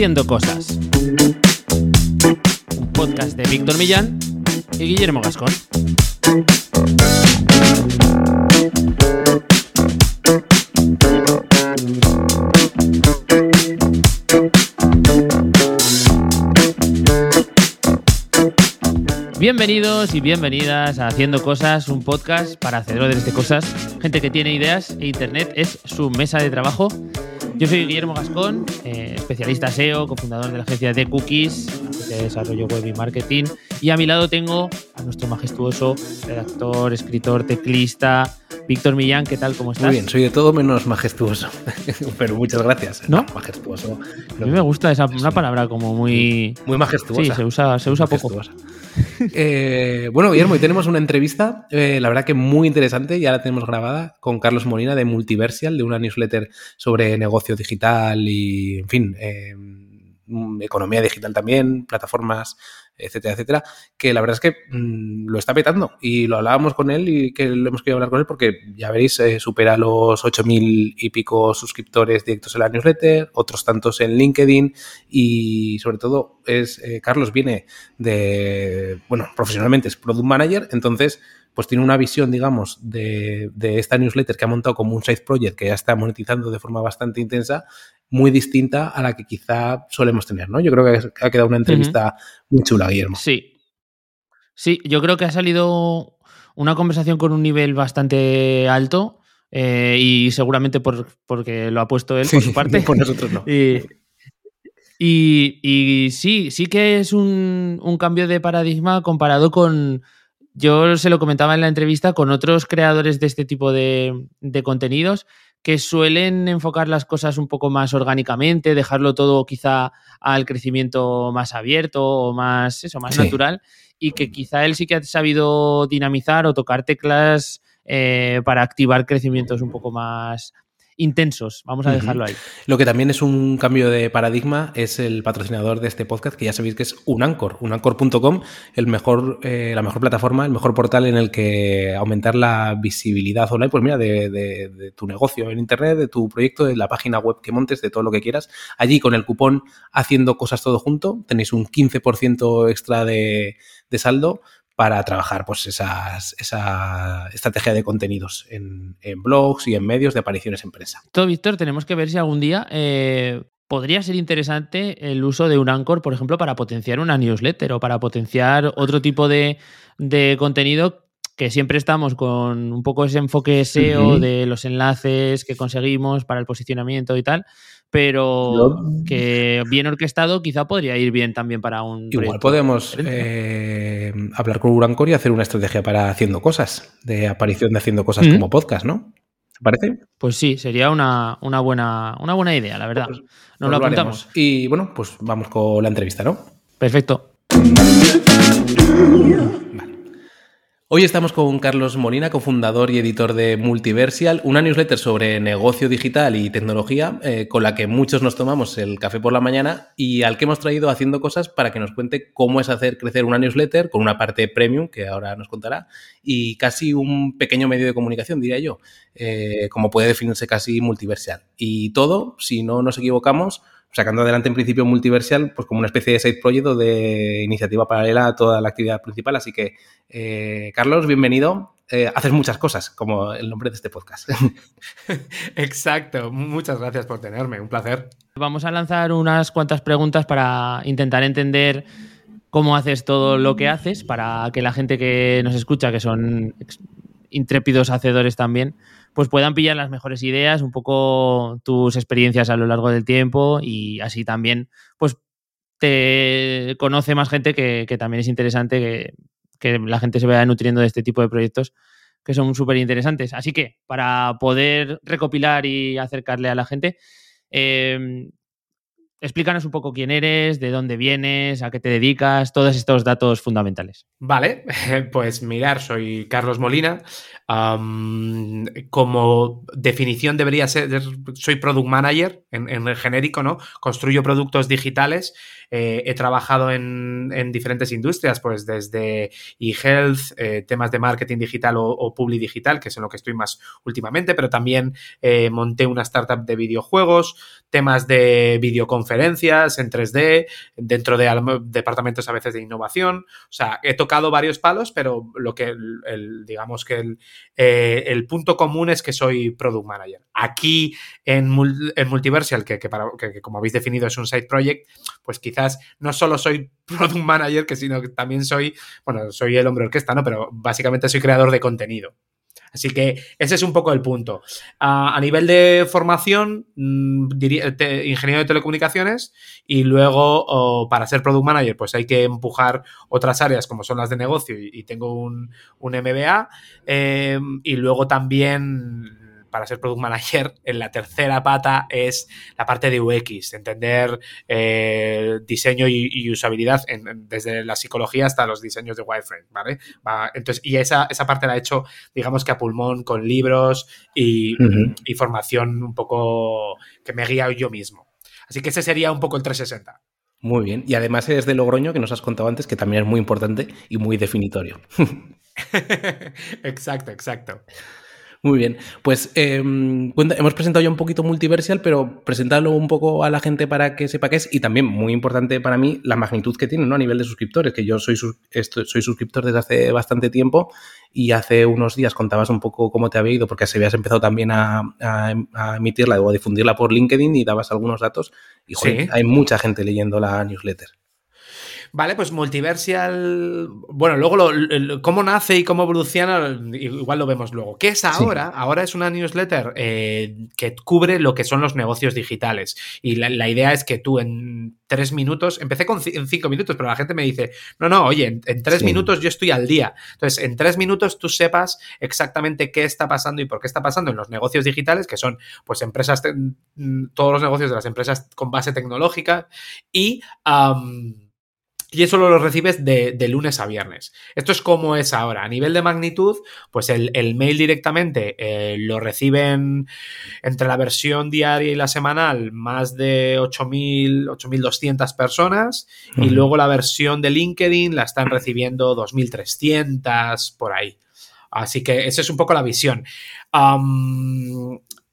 Haciendo Cosas. Un podcast de Víctor Millán y Guillermo Gascón. Bienvenidos y bienvenidas a Haciendo Cosas, un podcast para hacedores de cosas, gente que tiene ideas e Internet es su mesa de trabajo. Yo soy Guillermo Gascón, eh, especialista SEO, cofundador de la agencia de Cookies, de desarrollo web y marketing. Y a mi lado tengo a nuestro majestuoso redactor, escritor, teclista, Víctor Millán. ¿Qué tal? ¿Cómo estás? Muy bien, soy de todo menos majestuoso. Pero muchas gracias. ¿No? majestuoso. A mí me gusta esa una palabra como muy. Muy majestuosa. Sí, se usa, se usa poco. Eh, bueno, Guillermo, hoy tenemos una entrevista, eh, la verdad que muy interesante, ya la tenemos grabada con Carlos Molina de Multiversial, de una newsletter sobre negocio digital y, en fin, eh, economía digital también, plataformas etcétera, etcétera, que la verdad es que mm, lo está petando. Y lo hablábamos con él y que lo hemos querido hablar con él porque ya veréis, eh, supera los 8.000 y pico suscriptores directos en la newsletter, otros tantos en LinkedIn y sobre todo es, eh, Carlos viene de, bueno, profesionalmente es Product Manager, entonces pues tiene una visión, digamos, de, de, esta newsletter que ha montado como un side project que ya está monetizando de forma bastante intensa muy distinta a la que quizá solemos tener, ¿no? Yo creo que ha quedado una entrevista muy chula, Guillermo. Sí. Sí, yo creo que ha salido una conversación con un nivel bastante alto eh, y seguramente por, porque lo ha puesto él por su parte. por nosotros no. Y, y, sí, sí que es un, un cambio de paradigma comparado con, yo se lo comentaba en la entrevista con otros creadores de este tipo de, de, contenidos que suelen enfocar las cosas un poco más orgánicamente, dejarlo todo quizá al crecimiento más abierto o más, eso, más sí. natural, y que quizá él sí que ha sabido dinamizar o tocar teclas eh, para activar crecimientos un poco más intensos. Vamos a dejarlo ahí. Lo que también es un cambio de paradigma es el patrocinador de este podcast, que ya sabéis que es Unancor, unancor.com, el mejor, eh, la mejor plataforma, el mejor portal en el que aumentar la visibilidad online, pues mira, de, de, de, tu negocio en Internet, de tu proyecto, de la página web que montes, de todo lo que quieras. Allí con el cupón haciendo cosas todo junto, tenéis un 15% extra de, de saldo para trabajar pues esas, esa estrategia de contenidos en, en, blogs y en medios de apariciones en prensa. Todo, Víctor, tenemos que ver si algún día eh, podría ser interesante el uso de un Anchor, por ejemplo, para potenciar una newsletter o para potenciar otro tipo de, de contenido que siempre estamos con un poco ese enfoque SEO uh -huh. de los enlaces que conseguimos para el posicionamiento y tal, pero no. que bien orquestado quizá podría ir bien también para un... Igual podemos eh, hablar con Urancor y hacer una estrategia para haciendo cosas, de aparición de haciendo cosas -huh. como podcast, ¿no? ¿Te parece? Pues sí, sería una, una, buena, una buena idea, la verdad. Pues, Nos pues lo apuntamos. Lo y bueno, pues vamos con la entrevista, ¿no? Perfecto. Hoy estamos con Carlos Molina, cofundador y editor de Multiversial, una newsletter sobre negocio digital y tecnología eh, con la que muchos nos tomamos el café por la mañana y al que hemos traído haciendo cosas para que nos cuente cómo es hacer crecer una newsletter con una parte premium, que ahora nos contará, y casi un pequeño medio de comunicación, diría yo, eh, como puede definirse casi Multiversial. Y todo, si no nos equivocamos, sacando adelante en principio Multiversial, pues como una especie de side project o de iniciativa paralela a toda la actividad principal. Así que, eh, Carlos, bienvenido. Eh, haces muchas cosas, como el nombre de este podcast. Exacto, muchas gracias por tenerme, un placer. Vamos a lanzar unas cuantas preguntas para intentar entender cómo haces todo lo que haces, para que la gente que nos escucha, que son intrépidos hacedores también, pues puedan pillar las mejores ideas, un poco tus experiencias a lo largo del tiempo y así también, pues te conoce más gente que, que también es interesante que, que, la gente se vaya nutriendo de este tipo de proyectos que son súper interesantes. Así que para poder recopilar y acercarle a la gente, eh, explícanos un poco quién eres, de dónde vienes, a qué te dedicas, todos estos datos fundamentales. Vale, pues mirar, soy Carlos Molina, como definición debería ser, soy product manager en, en, el genérico, ¿no? Construyo productos digitales eh, he trabajado en, diferentes industrias, pues desde e-health, eh, temas de marketing digital o, o publi digital, que es en lo que estoy más últimamente, pero también eh, monté una startup de videojuegos, temas de videoconferencias en 3D, dentro de departamentos a veces de innovación. O sea, he tocado varios palos, pero lo que, el, digamos que el, el, punto común es que soy product manager. Aquí en, en Multiversal, que, para, que como habéis definido es un side project, pues quizás no solo soy product manager, que sino que también soy, bueno, soy el hombre orquesta, ¿no? Pero básicamente soy creador de contenido. Así que ese es un poco el punto. a nivel de formación, mm, ingeniero de telecomunicaciones y luego para ser product manager pues hay que empujar otras áreas como son las de negocio y, tengo un, MBA eh, y luego también para ser product manager, en la tercera pata es la parte de UX, entender eh, diseño y, usabilidad desde la psicología hasta los diseños de wireframe, ¿vale? entonces, y esa, esa parte la he hecho, digamos que a pulmón, con libros y, y formación un poco que me guía yo mismo. Así que ese sería un poco el 360. Muy bien. Y además es de Logroño, que nos has contado antes, que también es muy importante y muy definitorio. exacto, exacto. Muy bien. Pues em, hemos presentado ya un poquito Multiversal, pero presentarlo un poco a la gente para que sepa qué es y también, muy importante para mí, la magnitud que tiene ¿no? a nivel de suscriptores, que yo soy, soy suscriptor desde hace bastante tiempo y hace unos días contabas un poco cómo te había ido, porque así habías empezado también a, emitirla o a difundirla por LinkedIn y dabas algunos datos. Y hay mucha gente leyendo la newsletter. Vale, pues Multiversial. Bueno, luego lo, cómo nace y cómo evoluciona, igual lo vemos luego. ¿Qué es ahora? Ahora es una newsletter eh, que cubre lo que son los negocios digitales. Y la, idea es que tú en tres minutos, empecé con en cinco minutos, pero la gente me dice, no, no, oye, en, tres minutos yo estoy al día. Entonces, en tres minutos tú sepas exactamente qué está pasando y por qué está pasando en los negocios digitales, que son pues empresas, todos los negocios de las empresas con base tecnológica y... Y eso lo recibes de, lunes a viernes. Esto es como es ahora. A nivel de magnitud, pues el, mail directamente eh, lo reciben entre la versión diaria y la semanal más de 8.000, 8.200 personas. Y luego la versión de LinkedIn la están recibiendo 2.300 por ahí. Así que esa es un poco la visión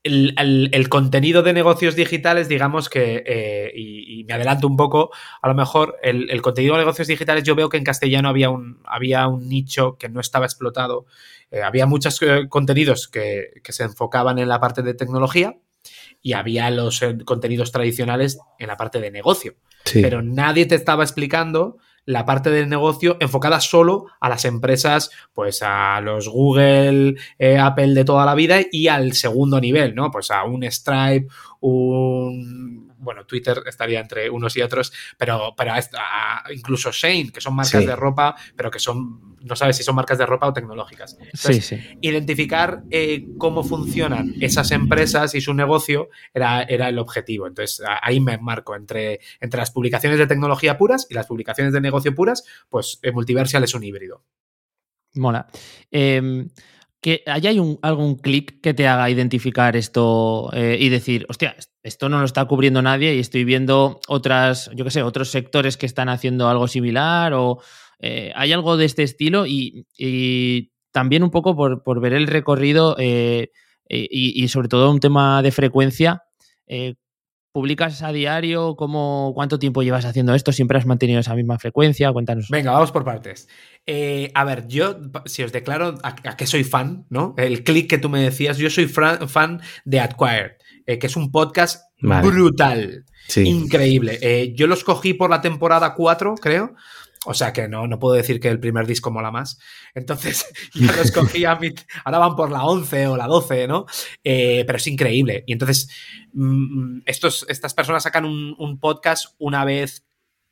el, contenido de negocios digitales, digamos que, eh, y, me adelanto un poco, a lo mejor el, contenido de negocios digitales, yo veo que en castellano había un, había un nicho que no estaba explotado. Eh, había muchos eh, contenidos que, se enfocaban en la parte de tecnología y había los contenidos tradicionales en la parte de negocio. Pero nadie te estaba explicando la parte del negocio enfocada solo a las empresas, pues a los Google, eh, Apple de toda la vida y al segundo nivel, ¿no? Pues a un Stripe, un bueno, Twitter estaría entre unos y otros, pero, pero incluso Shane, que son marcas de ropa, pero que son, no sabes si son marcas de ropa o tecnológicas. sí, sí. Identificar eh, cómo funcionan esas empresas y su negocio era, era el objetivo. Entonces, ahí me marco entre, entre las publicaciones de tecnología puras y las publicaciones de negocio puras, pues eh, Multiversal es un híbrido. Mola. Eh, que haya un, algún clic que te haga identificar esto eh, y decir, hostia, esto no lo está cubriendo nadie y estoy viendo otras, yo qué sé, otros sectores que están haciendo algo similar o eh, hay algo de este estilo y, también un poco por, ver el recorrido eh, y, y, sobre todo un tema de frecuencia. ¿Publicas a diario? ¿Cómo, ¿Cuánto tiempo llevas haciendo esto? ¿Siempre has mantenido esa misma frecuencia? Cuéntanos. Venga, vamos por partes. Eh, a ver, yo, si os declaro a, qué soy fan, ¿no? El clic que tú me decías, yo soy fan de Acquired, eh, que es un podcast brutal, increíble. Eh, yo los cogí por la temporada 4, creo. O sea que no, no puedo decir que el primer disco mola más. Entonces, ya los cogí a mi, Ahora van por la 11 o la 12, ¿no? pero es increíble. Y entonces, mm, mm, estos, estas personas sacan un podcast una vez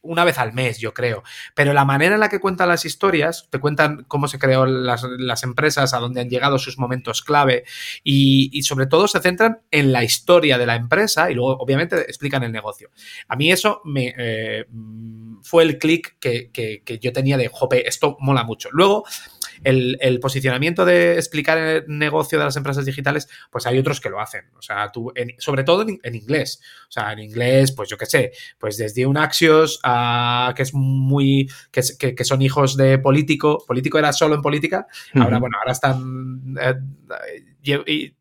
una vez al mes, yo creo. Pero la manera en la que cuentan las historias, te cuentan cómo se creó las, empresas, a dónde han llegado sus momentos clave y, sobre todo se centran en la historia de la empresa y luego obviamente explican el negocio. A mí eso me eh, fue el clic que, yo tenía de, jope, esto mola mucho. Luego, el, posicionamiento de explicar el negocio de las empresas digitales, pues hay otros que lo hacen. O sea, tú, sobre todo en, inglés. O sea, en inglés, pues yo qué sé, pues desde un Axios a que es muy, que, son hijos de político, político era solo en política, ahora, bueno, ahora están... Eh,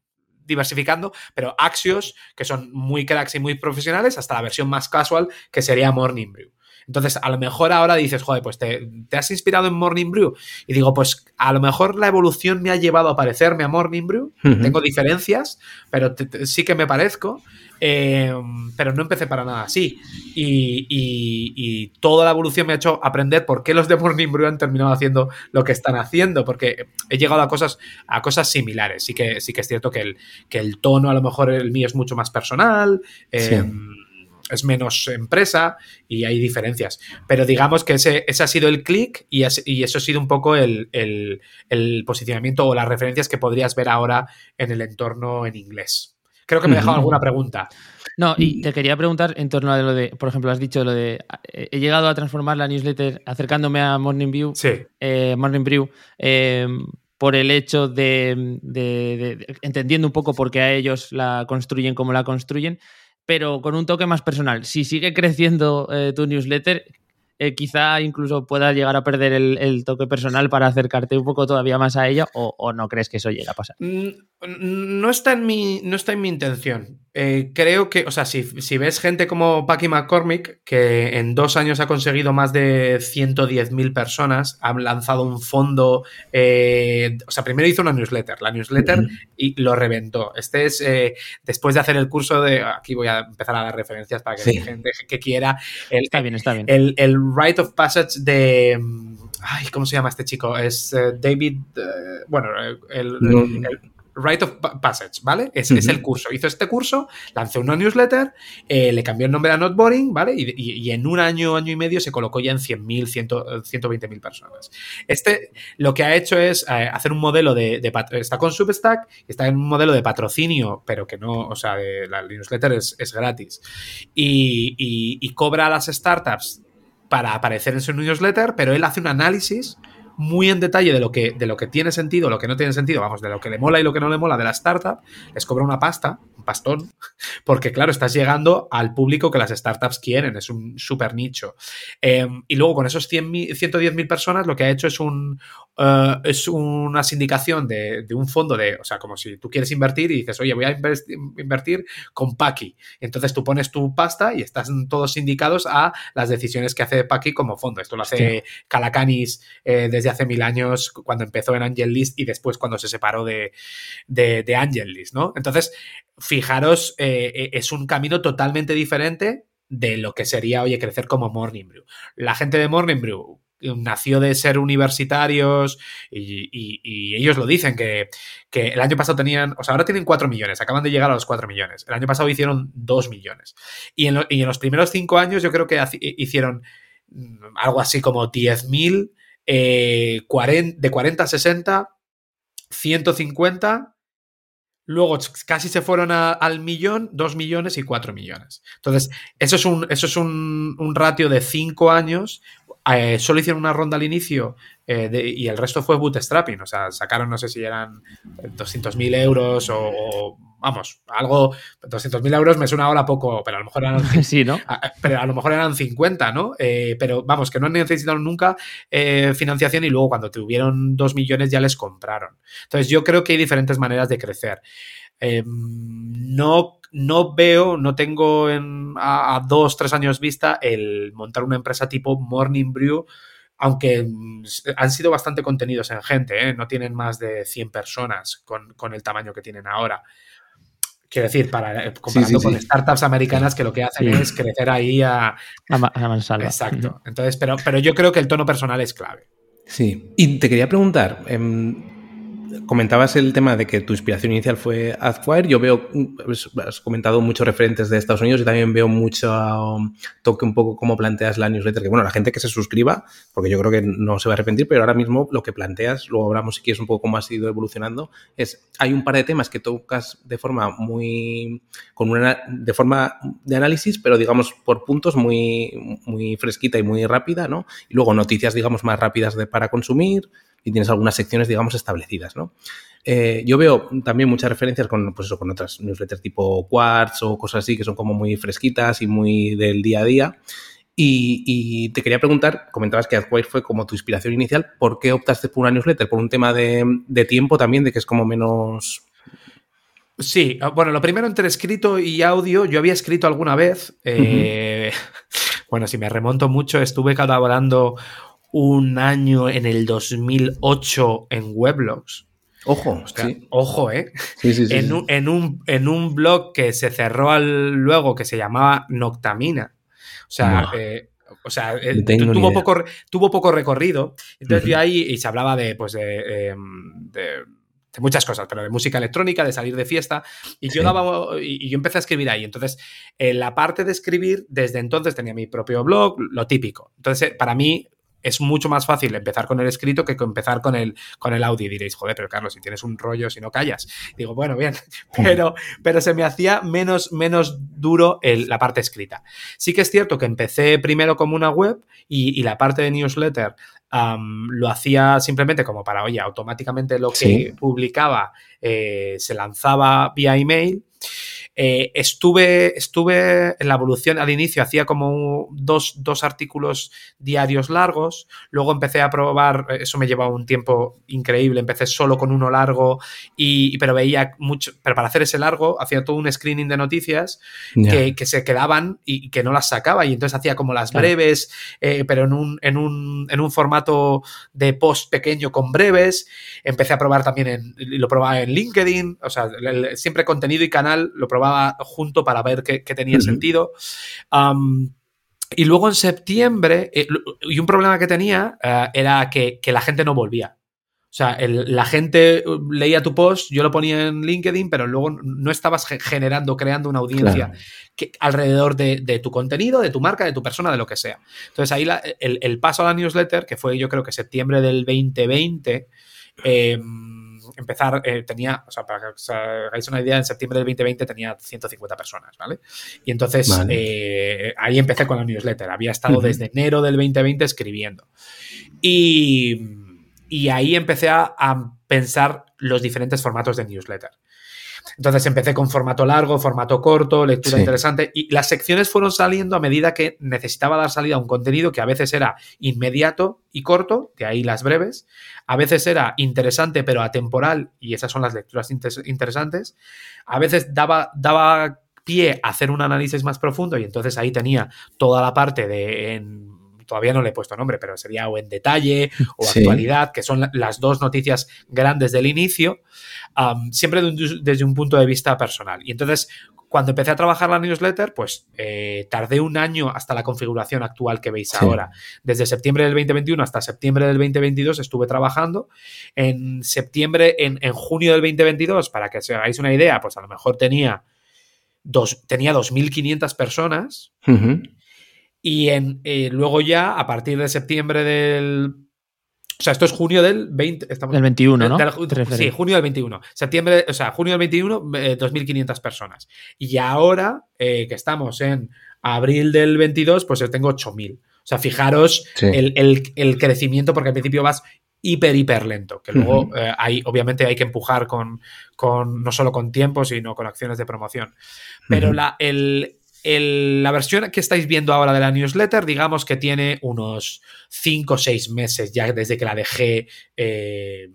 diversificando, pero Axios, que son muy cracks y muy profesionales, hasta la versión más casual, que sería Morning Brew. Entonces, a lo mejor ahora dices, joder, pues te, has inspirado en Morning Brew. Y digo, pues a lo mejor la evolución me ha llevado a parecerme a Morning Brew. Tengo diferencias, pero sí que me parezco. Em, pero no empecé para nada así. Y, toda la evolución me ha hecho aprender por qué los de Morning Brew han terminado haciendo lo que están haciendo, porque he llegado a cosas, a cosas similares. Sí que, sí que es cierto que el, que el tono, a lo mejor el mío es mucho más personal. Em, es menos empresa y hay diferencias. Pero digamos que ese, ese ha sido el clic y, eso ha sido un poco el, posicionamiento o las referencias que podrías ver ahora en el entorno en inglés. Creo que me he dejado alguna pregunta. No, y te quería preguntar en torno a lo de, por ejemplo, has dicho lo de, he llegado a transformar la newsletter acercándome a Morning View, eh, Morning Brew, eh, por el hecho de, entendiendo un poco por qué a ellos la construyen como la construyen pero con un toque más personal. Si sigue creciendo eh, tu newsletter, eh, quizá incluso puedas llegar a perder el, toque personal para acercarte un poco todavía más a ella o, o no crees que eso llegue a pasar. Mm, no está en mi, no está en mi intención. Eh, creo que, o sea, si, ves gente como Paki McCormick, que en dos años ha conseguido más de 110.000 personas, ha lanzado un fondo, eh, o sea, primero hizo una newsletter, la newsletter, y lo reventó. Este es, eh, después de hacer el curso de, aquí voy a empezar a dar referencias para que la gente que quiera, el, está bien, está bien. El, el Rite of Passage de... Ay, ¿cómo se llama este chico? Es David, bueno, el Rite of Passage, ¿vale? Es, es, el curso. Hizo este curso, lanzó una newsletter, eh, le cambió el nombre a Not Boring, ¿vale? Y, en un año, año y medio se colocó ya en 100.000, 120.000 personas. Este lo que ha hecho es eh, hacer un modelo de, Está con Substack, está en un modelo de patrocinio, pero que no, o sea, la newsletter es, gratis. Y, y cobra a las startups para aparecer en su newsletter, pero él hace un análisis muy en detalle de lo que, de lo que tiene sentido, lo que no tiene sentido, vamos, de lo que le mola y lo que no le mola de la startup, les cobra una pasta, un pastón, porque claro, estás llegando al público que las startups quieren, es un súper nicho. Em, y luego con esos 110.000 personas lo que ha hecho es, un, eh, es una sindicación de, un fondo de, o sea, como si tú quieres invertir y dices, oye, voy a invertir con Paki. Entonces tú pones tu pasta y estás todos sindicados a las decisiones que hace Paki como fondo. Esto lo hace Calacanis eh, desde hace mil años cuando empezó en Angel List y después cuando se separó de, de, Angel List, ¿no? Entonces, fijaros, eh, es un camino totalmente diferente de lo que sería, oye, crecer como Morning Brew. La gente de Morning Brew nació de ser universitarios y, ellos lo dicen, que, el año pasado tenían, o sea, ahora tienen 4 millones, acaban de llegar a los 4 millones. El año pasado hicieron 2 millones. Y en, y en los primeros 5 años yo creo que hicieron mm, algo así como 10.000 eh, de 40 a 60, 150, luego casi se fueron al millón, 2 millones y 4 millones. Entonces, eso es un, eso es un, ratio de 5 años. Eh, solo hicieron una ronda al inicio eh, y el resto fue bootstrapping. O sea, sacaron, no sé si eran 200.000 euros o vamos, algo, 200.000 euros me suena ahora poco, pero a lo mejor eran, sí, ¿no? pero a lo mejor eran 50, ¿no? Eh, pero vamos, que no necesitaron nunca eh, financiación y luego cuando tuvieron 2 millones ya les compraron. Entonces yo creo que hay diferentes maneras de crecer. Em, no, no veo, no tengo en, a, a, dos, tres años vista el montar una empresa tipo Morning Brew aunque mm, han sido bastante contenidos en gente, ¿eh? no tienen más de 100 personas con, con, el tamaño que tienen ahora. Quiero decir, para, eh, comparando con startups americanas que lo que hacen es crecer ahí a... A, Exacto. Entonces, pero, pero yo creo que el tono personal es clave. Sí. Y te quería preguntar, em, comentabas el tema de que tu inspiración inicial fue Adquire. Yo veo, pues, has comentado muchos referentes de Estados Unidos y también veo mucho um, toque un poco cómo planteas la newsletter. Que bueno, la gente que se suscriba, porque yo creo que no se va a arrepentir, pero ahora mismo lo que planteas, luego hablamos si quieres un poco cómo has ido evolucionando, es hay un par de temas que tocas de forma muy, con una, de forma de análisis, pero digamos por puntos muy, muy fresquita y muy rápida, ¿no? Y luego noticias, digamos, más rápidas de, para consumir y tienes algunas secciones, digamos, establecidas, ¿no? Eh, yo veo también muchas referencias con, pues eso, con otras newsletters tipo Quartz o cosas así que son como muy fresquitas y muy del día a día. Y, te quería preguntar, comentabas que AdWire fue como tu inspiración inicial, ¿por qué optaste por una newsletter? ¿Por un tema de, tiempo también, de que es como menos... Sí, ah, bueno, lo primero entre escrito y audio, yo había escrito alguna vez, eh, bueno, si me remonto mucho, estuve colaborando un año en el 2008 en Weblogs. Ojo, ojo, ¿eh? en, un, en, un, en, un, blog que se cerró al, luego que se llamaba Noctamina. O sea, eh, o sea tuvo, poco, tuvo poco recorrido. Entonces yo ahí y se hablaba de, pues, em, de, de, muchas cosas, pero de música electrónica, de salir de fiesta. Y yo daba, y, yo empecé a escribir ahí. Entonces, en la parte de escribir, desde entonces tenía mi propio blog, lo típico. Entonces, para mí, es mucho más fácil empezar con el escrito que empezar con el, con el audio. Y diréis, joder, pero Carlos, si tienes un rollo, si no callas. Digo, bueno, bien, pero, pero se me hacía menos, menos duro la parte escrita. Sí que es cierto que empecé primero como una web y, la parte de newsletter lo hacía simplemente como para, oye, automáticamente lo que publicaba eh, se lanzaba vía email. Eh, estuve, estuve en la evolución al inicio, hacía como dos, dos, artículos diarios largos, luego empecé a probar, eh, eso me llevaba un tiempo increíble, empecé solo con uno largo, y, pero veía mucho, pero para hacer ese largo hacía todo un screening de noticias que, que, se quedaban y que no las sacaba, y entonces hacía como las breves, eh, pero en un, en, un, en un formato de post pequeño con breves, empecé a probar también, en, lo probaba en LinkedIn, o sea, siempre contenido y canal lo probaba junto para ver qué, tenía sentido. y luego en septiembre, eh, y un problema que tenía eh, era que, la gente no volvía. O sea, la gente uh, leía tu post, yo lo ponía en LinkedIn, pero luego no estabas generando, creando una audiencia que, alrededor de, tu contenido, de tu marca, de tu persona, de lo que sea. Entonces ahí el, el, paso a la newsletter, que fue yo creo que septiembre del 2020, eh, empezar, eh, tenía, o sea, para que os hagáis una idea, en septiembre del 2020 tenía 150 personas, ¿vale? Y entonces eh, ahí empecé con la newsletter. Había estado desde enero del 2020 escribiendo. Y, ahí empecé a, pensar los diferentes formatos de newsletter. Entonces empecé con formato largo, formato corto, lectura interesante y las secciones fueron saliendo a medida que necesitaba dar salida a un contenido que a veces era inmediato y corto, de ahí las breves, a veces era interesante pero atemporal y esas son las lecturas interesantes, a veces daba, daba pie a hacer un análisis más profundo y entonces ahí tenía toda la parte de todavía no le he puesto nombre, pero sería o en detalle o actualidad, que son las dos noticias grandes del inicio, siempre desde un punto de vista personal. Y entonces, cuando empecé a trabajar la newsletter, pues eh, tardé un año hasta la configuración actual que veis ahora. Desde septiembre del 2021 hasta septiembre del 2022 estuve trabajando. En septiembre, en, junio del 2022, para que os hagáis una idea, pues a lo mejor tenía, dos, tenía 2.500 personas. Y en, eh, luego ya, a partir de septiembre del... O sea, esto es junio del 20... Estamos, del 21, ¿no? sí, junio del 21. Septiembre, o sea, junio del 21, 2.500 personas. Y ahora eh, que estamos en abril del 22, pues yo tengo 8.000. O sea, fijaros el, crecimiento, porque al principio vas hiper, hiper lento, que luego hay, eh, obviamente hay que empujar con, con, no solo con tiempo, sino con acciones de promoción. Pero la, el, la versión que estáis viendo ahora de la newsletter, digamos que tiene unos 5 o 6 meses ya desde que la dejé eh,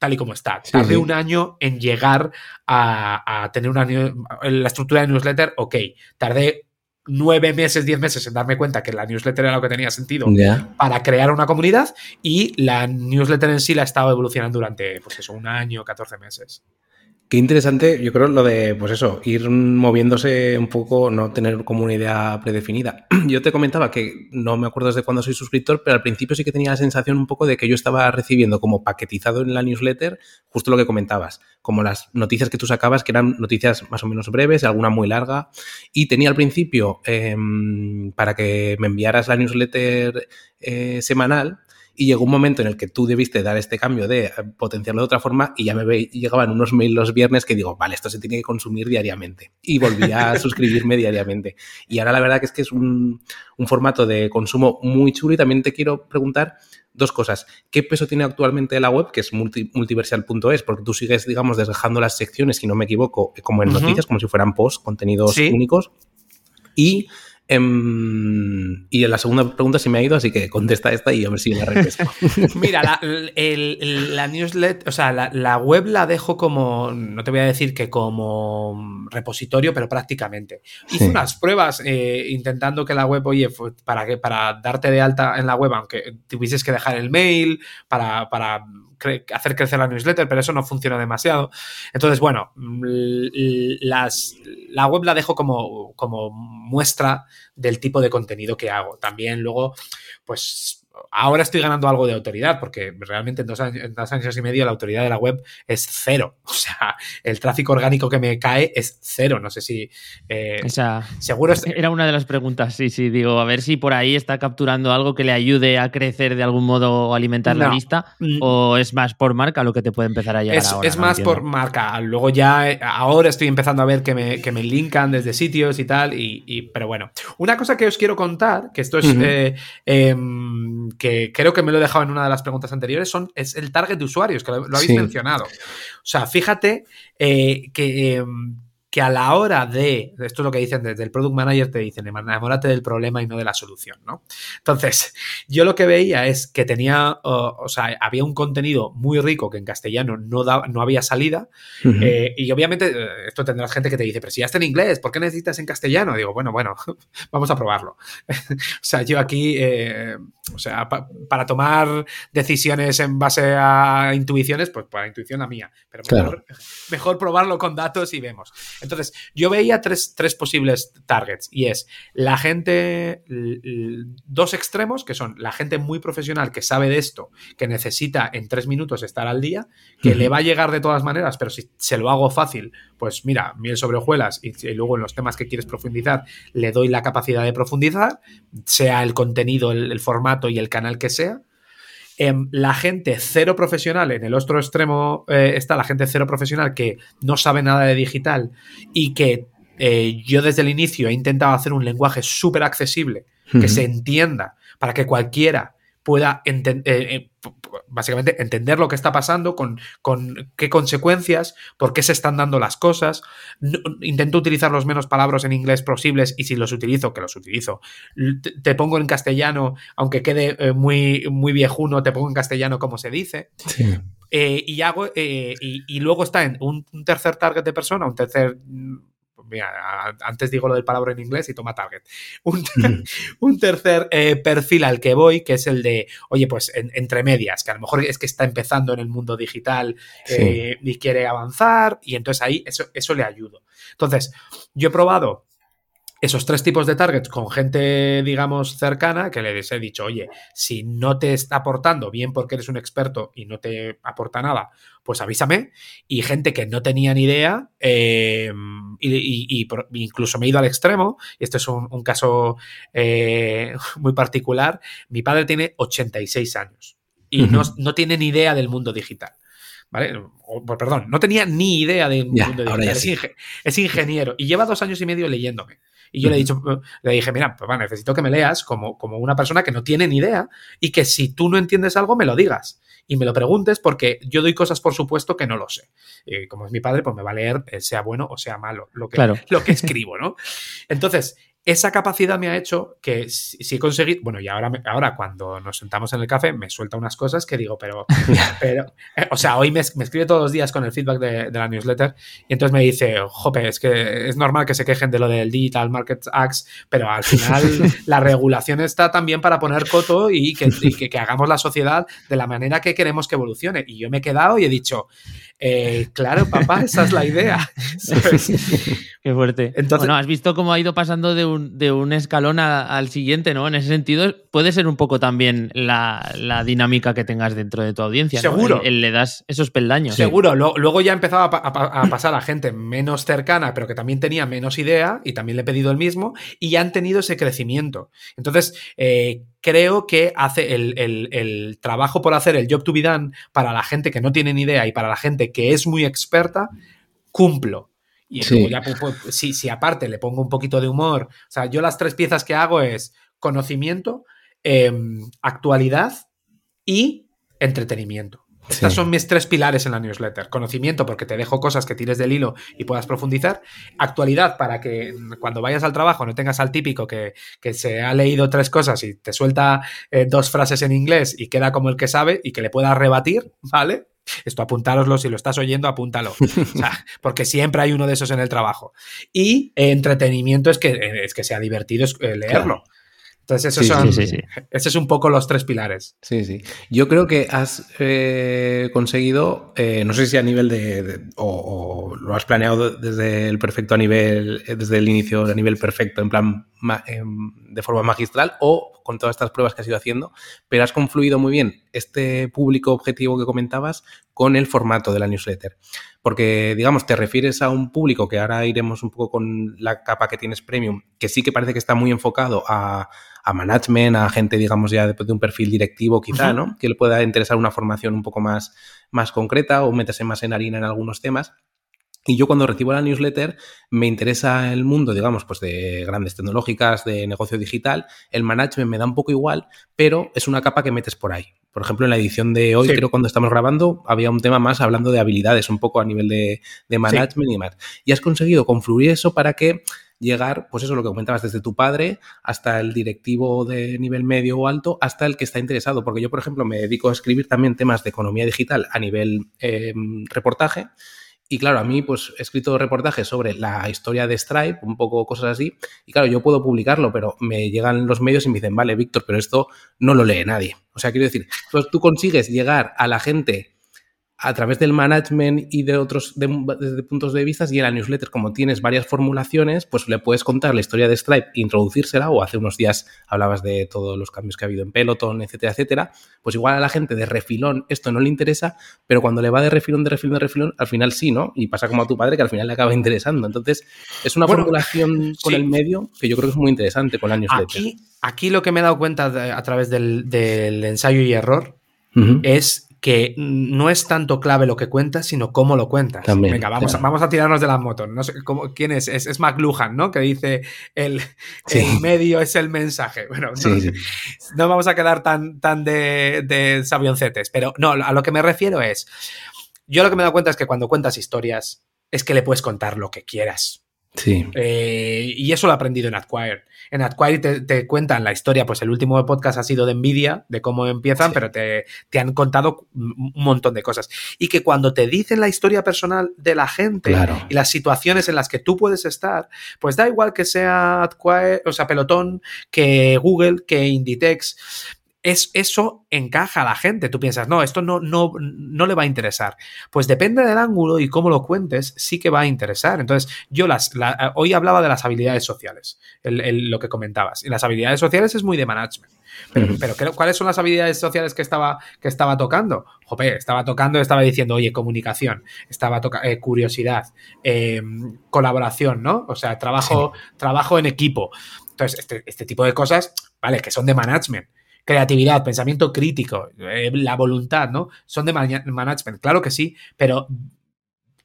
tal y como está. Tardé un año en llegar a, tener una la estructura de newsletter, ok. Tardé nueve meses, diez meses en darme cuenta que la newsletter era lo que tenía sentido para crear una comunidad y la newsletter en sí la ha estado evolucionando durante, pues eso, un año, 14 meses. Qué interesante, yo creo, lo de, pues eso, ir moviéndose un poco, no tener como una idea predefinida. Yo te comentaba que no me acuerdo desde cuándo soy suscriptor, pero al principio sí que tenía la sensación un poco de que yo estaba recibiendo como paquetizado en la newsletter justo lo que comentabas, como las noticias que tú sacabas, que eran noticias más o menos breves, alguna muy larga, y tenía al principio, em, para que me enviaras la newsletter eh, semanal, y llegó un momento en el que tú debiste dar este cambio de eh, potenciarlo de otra forma y ya me ve, llegaban unos mails los viernes que digo, vale, esto se tiene que consumir diariamente. Y volví a suscribirme diariamente. Y ahora la verdad que es que es un, un formato de consumo muy chulo y también te quiero preguntar dos cosas. ¿Qué peso tiene actualmente la web, que es multiversal.es? Porque tú sigues, digamos, desgajando las secciones, si no me equivoco, como en noticias, como si fueran post, contenidos únicos. Y Em, y en la segunda pregunta se me ha ido, así que contesta esta y a ver si me repesco. Mira, la, la, newsletter, o sea, la, web la dejo como, no te voy a decir que como repositorio, pero prácticamente. Hice unas pruebas eh, intentando que la web, oye, para, que, para darte de alta en la web, aunque tuvieses que dejar el mail, para, para hacer crecer la newsletter, pero eso no funciona demasiado. Entonces, bueno, las, la web la dejo como, como muestra del tipo de contenido que hago. También luego, pues ahora estoy ganando algo de autoridad, porque realmente en dos, años, y medio la autoridad de la web es cero. O sea, el tráfico orgánico que me cae es cero. No sé si. Eh, seguro. Era una de las preguntas, sí, sí. Digo, a ver si por ahí está capturando algo que le ayude a crecer de algún modo o alimentar la lista, mm. o es más por marca lo que te puede empezar a llegar es, ahora. Es más por marca. Luego ya, eh, ahora estoy empezando a ver que me, que me linkan desde sitios y tal, y, pero bueno. Una cosa que os quiero contar, que esto es. Eh, que creo que me lo he dejado en una de las preguntas anteriores, son, es el target de usuarios, que lo, habéis mencionado. O sea, fíjate eh, que em, que a la hora de, esto es lo que dicen desde el Product Manager, te dicen, enamórate del problema y no de la solución, ¿no? Entonces, yo lo que veía es que tenía, o, sea, había un contenido muy rico que en castellano no, no había salida, eh, y obviamente eh, esto tendrás gente que te dice, pero si ya está en inglés, ¿por qué necesitas en castellano? digo, bueno, bueno, vamos a probarlo. o sea, yo aquí, eh, o sea, para tomar decisiones en base a intuiciones, pues para intuición la mía, pero mejor probarlo con datos y vemos. Entonces, yo veía tres, posibles targets y es la gente, dos extremos, que son la gente muy profesional que sabe de esto, que necesita en tres minutos estar al día, que le va a llegar de todas maneras, pero si se lo hago fácil, pues mira, miel sobre hojuelas y, luego en los temas que quieres profundizar, le doy la capacidad de profundizar, sea el contenido, el formato y el canal que sea. Em, la gente cero profesional, en el otro extremo eh, está la gente cero profesional que no sabe nada de digital y que eh, yo desde el inicio he intentado hacer un lenguaje súper accesible, que se entienda, para que cualquiera pueda entender, eh, básicamente entender lo que está pasando, con, con, qué consecuencias, por qué se están dando las cosas. intento utilizar los menos palabras en inglés posibles y si los utilizo, que los utilizo, te, pongo en castellano, aunque quede eh, muy, muy viejuno, te pongo en castellano como se dice. Eh, y hago, y, y, luego está en un, tercer target de persona, un tercer mira, antes digo lo del palabra en inglés y toma target. Un, tercer eh, perfil al que voy, que es el de, oye, pues entre medias, que a lo mejor es que está empezando en el mundo digital eh, y quiere avanzar, y entonces ahí eso, eso le ayudo. Entonces, yo he probado esos tres tipos de targets con gente, digamos, cercana, que les he dicho, oye, si no te está aportando bien porque eres un experto y no te aporta nada, pues avísame. Y gente que no tenía ni idea, eh, y, incluso me he ido al extremo, y este es un, caso eh, muy particular, mi padre tiene 86 años y no, no tiene ni idea del mundo digital. ¿vale? Pues, perdón, no tenía ni idea del mundo digital. Es, ingeniero y lleva dos años y medio leyéndome. Y yo le he dicho, le dije, mira, necesito que me leas como, como una persona que no tiene ni idea y que si tú no entiendes algo, me lo digas y me lo preguntes porque yo doy cosas por supuesto que no lo sé. Y como es mi padre, pues me va a leer, eh, sea bueno o sea malo, lo que, lo que escribo, ¿no? Entonces, esa capacidad me ha hecho que si, he conseguido, bueno, y ahora, ahora cuando nos sentamos en el café me suelta unas cosas que digo, pero, pero eh, o sea, hoy me, escribe todos los días con el feedback de, la newsletter y entonces me dice, jope, es que es normal que se quejen de lo del Digital Market Acts, pero al final la regulación está también para poner coto y, que, que, hagamos la sociedad de la manera que queremos que evolucione. Y yo me he quedado y he dicho, eh, claro, papá, esa es la idea. Qué fuerte. Entonces, bueno, has visto cómo ha ido pasando de un, de un escalón al siguiente, ¿no? En ese sentido, puede ser un poco también la, dinámica que tengas dentro de tu audiencia. Seguro. le das esos peldaños. Seguro. Luego ya empezaba a, pasar a gente menos cercana, pero que también tenía menos idea, y también le he pedido el mismo, y ya han tenido ese crecimiento. Entonces, eh, creo que hace el, trabajo por hacer el job to be done para la gente que no tiene ni idea y para la gente que es muy experta, cumplo. Y ya, pues, pues, si, si aparte le pongo un poquito de humor, o sea, yo las tres piezas que hago es conocimiento, em, actualidad y entretenimiento. Estas son mis tres pilares en la newsletter. Conocimiento, porque te dejo cosas que tires del hilo y puedas profundizar. Actualidad, para que cuando vayas al trabajo no tengas al típico que, se ha leído tres cosas y te suelta eh, dos frases en inglés y queda como el que sabe y que le pueda rebatir, ¿vale? Esto apuntároslo, si lo estás oyendo, apúntalo. porque siempre hay uno de esos en el trabajo. Y entretenimiento es que, es que sea divertido eh, leerlo. Entonces, esos son, ese es un poco los tres pilares. Sí, sí. Yo creo que has eh, conseguido, eh, no sé si a nivel de, o, lo has planeado desde el perfecto a nivel, eh, desde el inicio a nivel perfecto, en plan em, de forma magistral, o con todas estas pruebas que has ido haciendo, pero has confluido muy bien este público objetivo que comentabas con el formato de la newsletter. Porque, digamos, te refieres a un público que ahora iremos un poco con la capa que tienes premium, que sí que parece que está muy enfocado a a management, a gente, digamos, ya de, un perfil directivo quizá, ¿no? Que le pueda interesar una formación un poco más, más concreta o meterse más en harina en algunos temas. Y yo cuando recibo la newsletter me interesa el mundo, digamos, pues de grandes tecnológicas, de negocio digital. El management me da un poco igual, pero es una capa que metes por ahí. Por ejemplo, en la edición de hoy, creo cuando estamos grabando, había un tema más hablando de habilidades, un poco a nivel de, management y más. Y has conseguido confluir eso para que llegar, pues eso, lo que comentabas, desde tu padre hasta el directivo de nivel medio o alto, hasta el que está interesado. Porque yo, por ejemplo, me dedico a escribir también temas de economía digital a nivel em, reportaje. Y claro, a mí pues he escrito reportajes sobre la historia de Stripe, un poco cosas así. Y claro, yo puedo publicarlo, pero me llegan los medios y me dicen, vale, Víctor, pero esto no lo lee nadie. O sea, quiero decir, pues tú consigues llegar a la gente a través del management y de otros desde puntos de vista y en la newsletter, como tienes varias formulaciones, pues le puedes contar la historia de Stripe, introducírsela, o hace unos días hablabas de todos los cambios que ha habido en Peloton, etcétera, etcétera. Pues igual a la gente de refilón esto no le interesa, pero cuando le va de refilón, de refilón, de refilón, al final sí, ¿no? Y pasa como a tu padre que al final le acaba interesando. Entonces, es una formulación con el medio que yo creo que es muy interesante con la newsletter. Aquí, lo que me he dado cuenta a través del, ensayo y error es que no es tanto clave lo que cuentas, sino cómo lo cuentas. Venga, vamos, a, vamos a tirarnos de las motos. No sé cómo, quién es? es. McLuhan, ¿no? Que dice el, medio es el mensaje. Bueno, no, vamos a quedar tan, tan de, de sabioncetes, pero no, a lo que me refiero es, yo lo que me he dado cuenta es que cuando cuentas historias, es que le puedes contar lo que quieras. Sí. Eh, y eso lo he aprendido en Adquire. En Adquire te, cuentan la historia, pues el último podcast ha sido de Nvidia, de cómo empiezan, pero te, han contado un montón de cosas. Y que cuando te dicen la historia personal de la gente y las situaciones en las que tú puedes estar, pues da igual que sea Adquire, o sea, Pelotón, que Google, que Inditex es, eso encaja a la gente. Tú piensas, no, esto no, no, no le va a interesar. Pues depende del ángulo y cómo lo cuentes, sí que va a interesar. Entonces, yo las, hoy hablaba de las habilidades sociales, lo que comentabas. Y las habilidades sociales es muy de management. Pero, ¿cuáles son las habilidades sociales que estaba, que estaba tocando? Jope, estaba tocando, estaba diciendo, oye, comunicación, estaba tocando eh, curiosidad, em, colaboración, ¿no? O sea, trabajo, trabajo en equipo. Entonces, este, este tipo de cosas, vale, que son de management creatividad, pensamiento crítico, eh, la voluntad, ¿no? Son de management, claro que sí, pero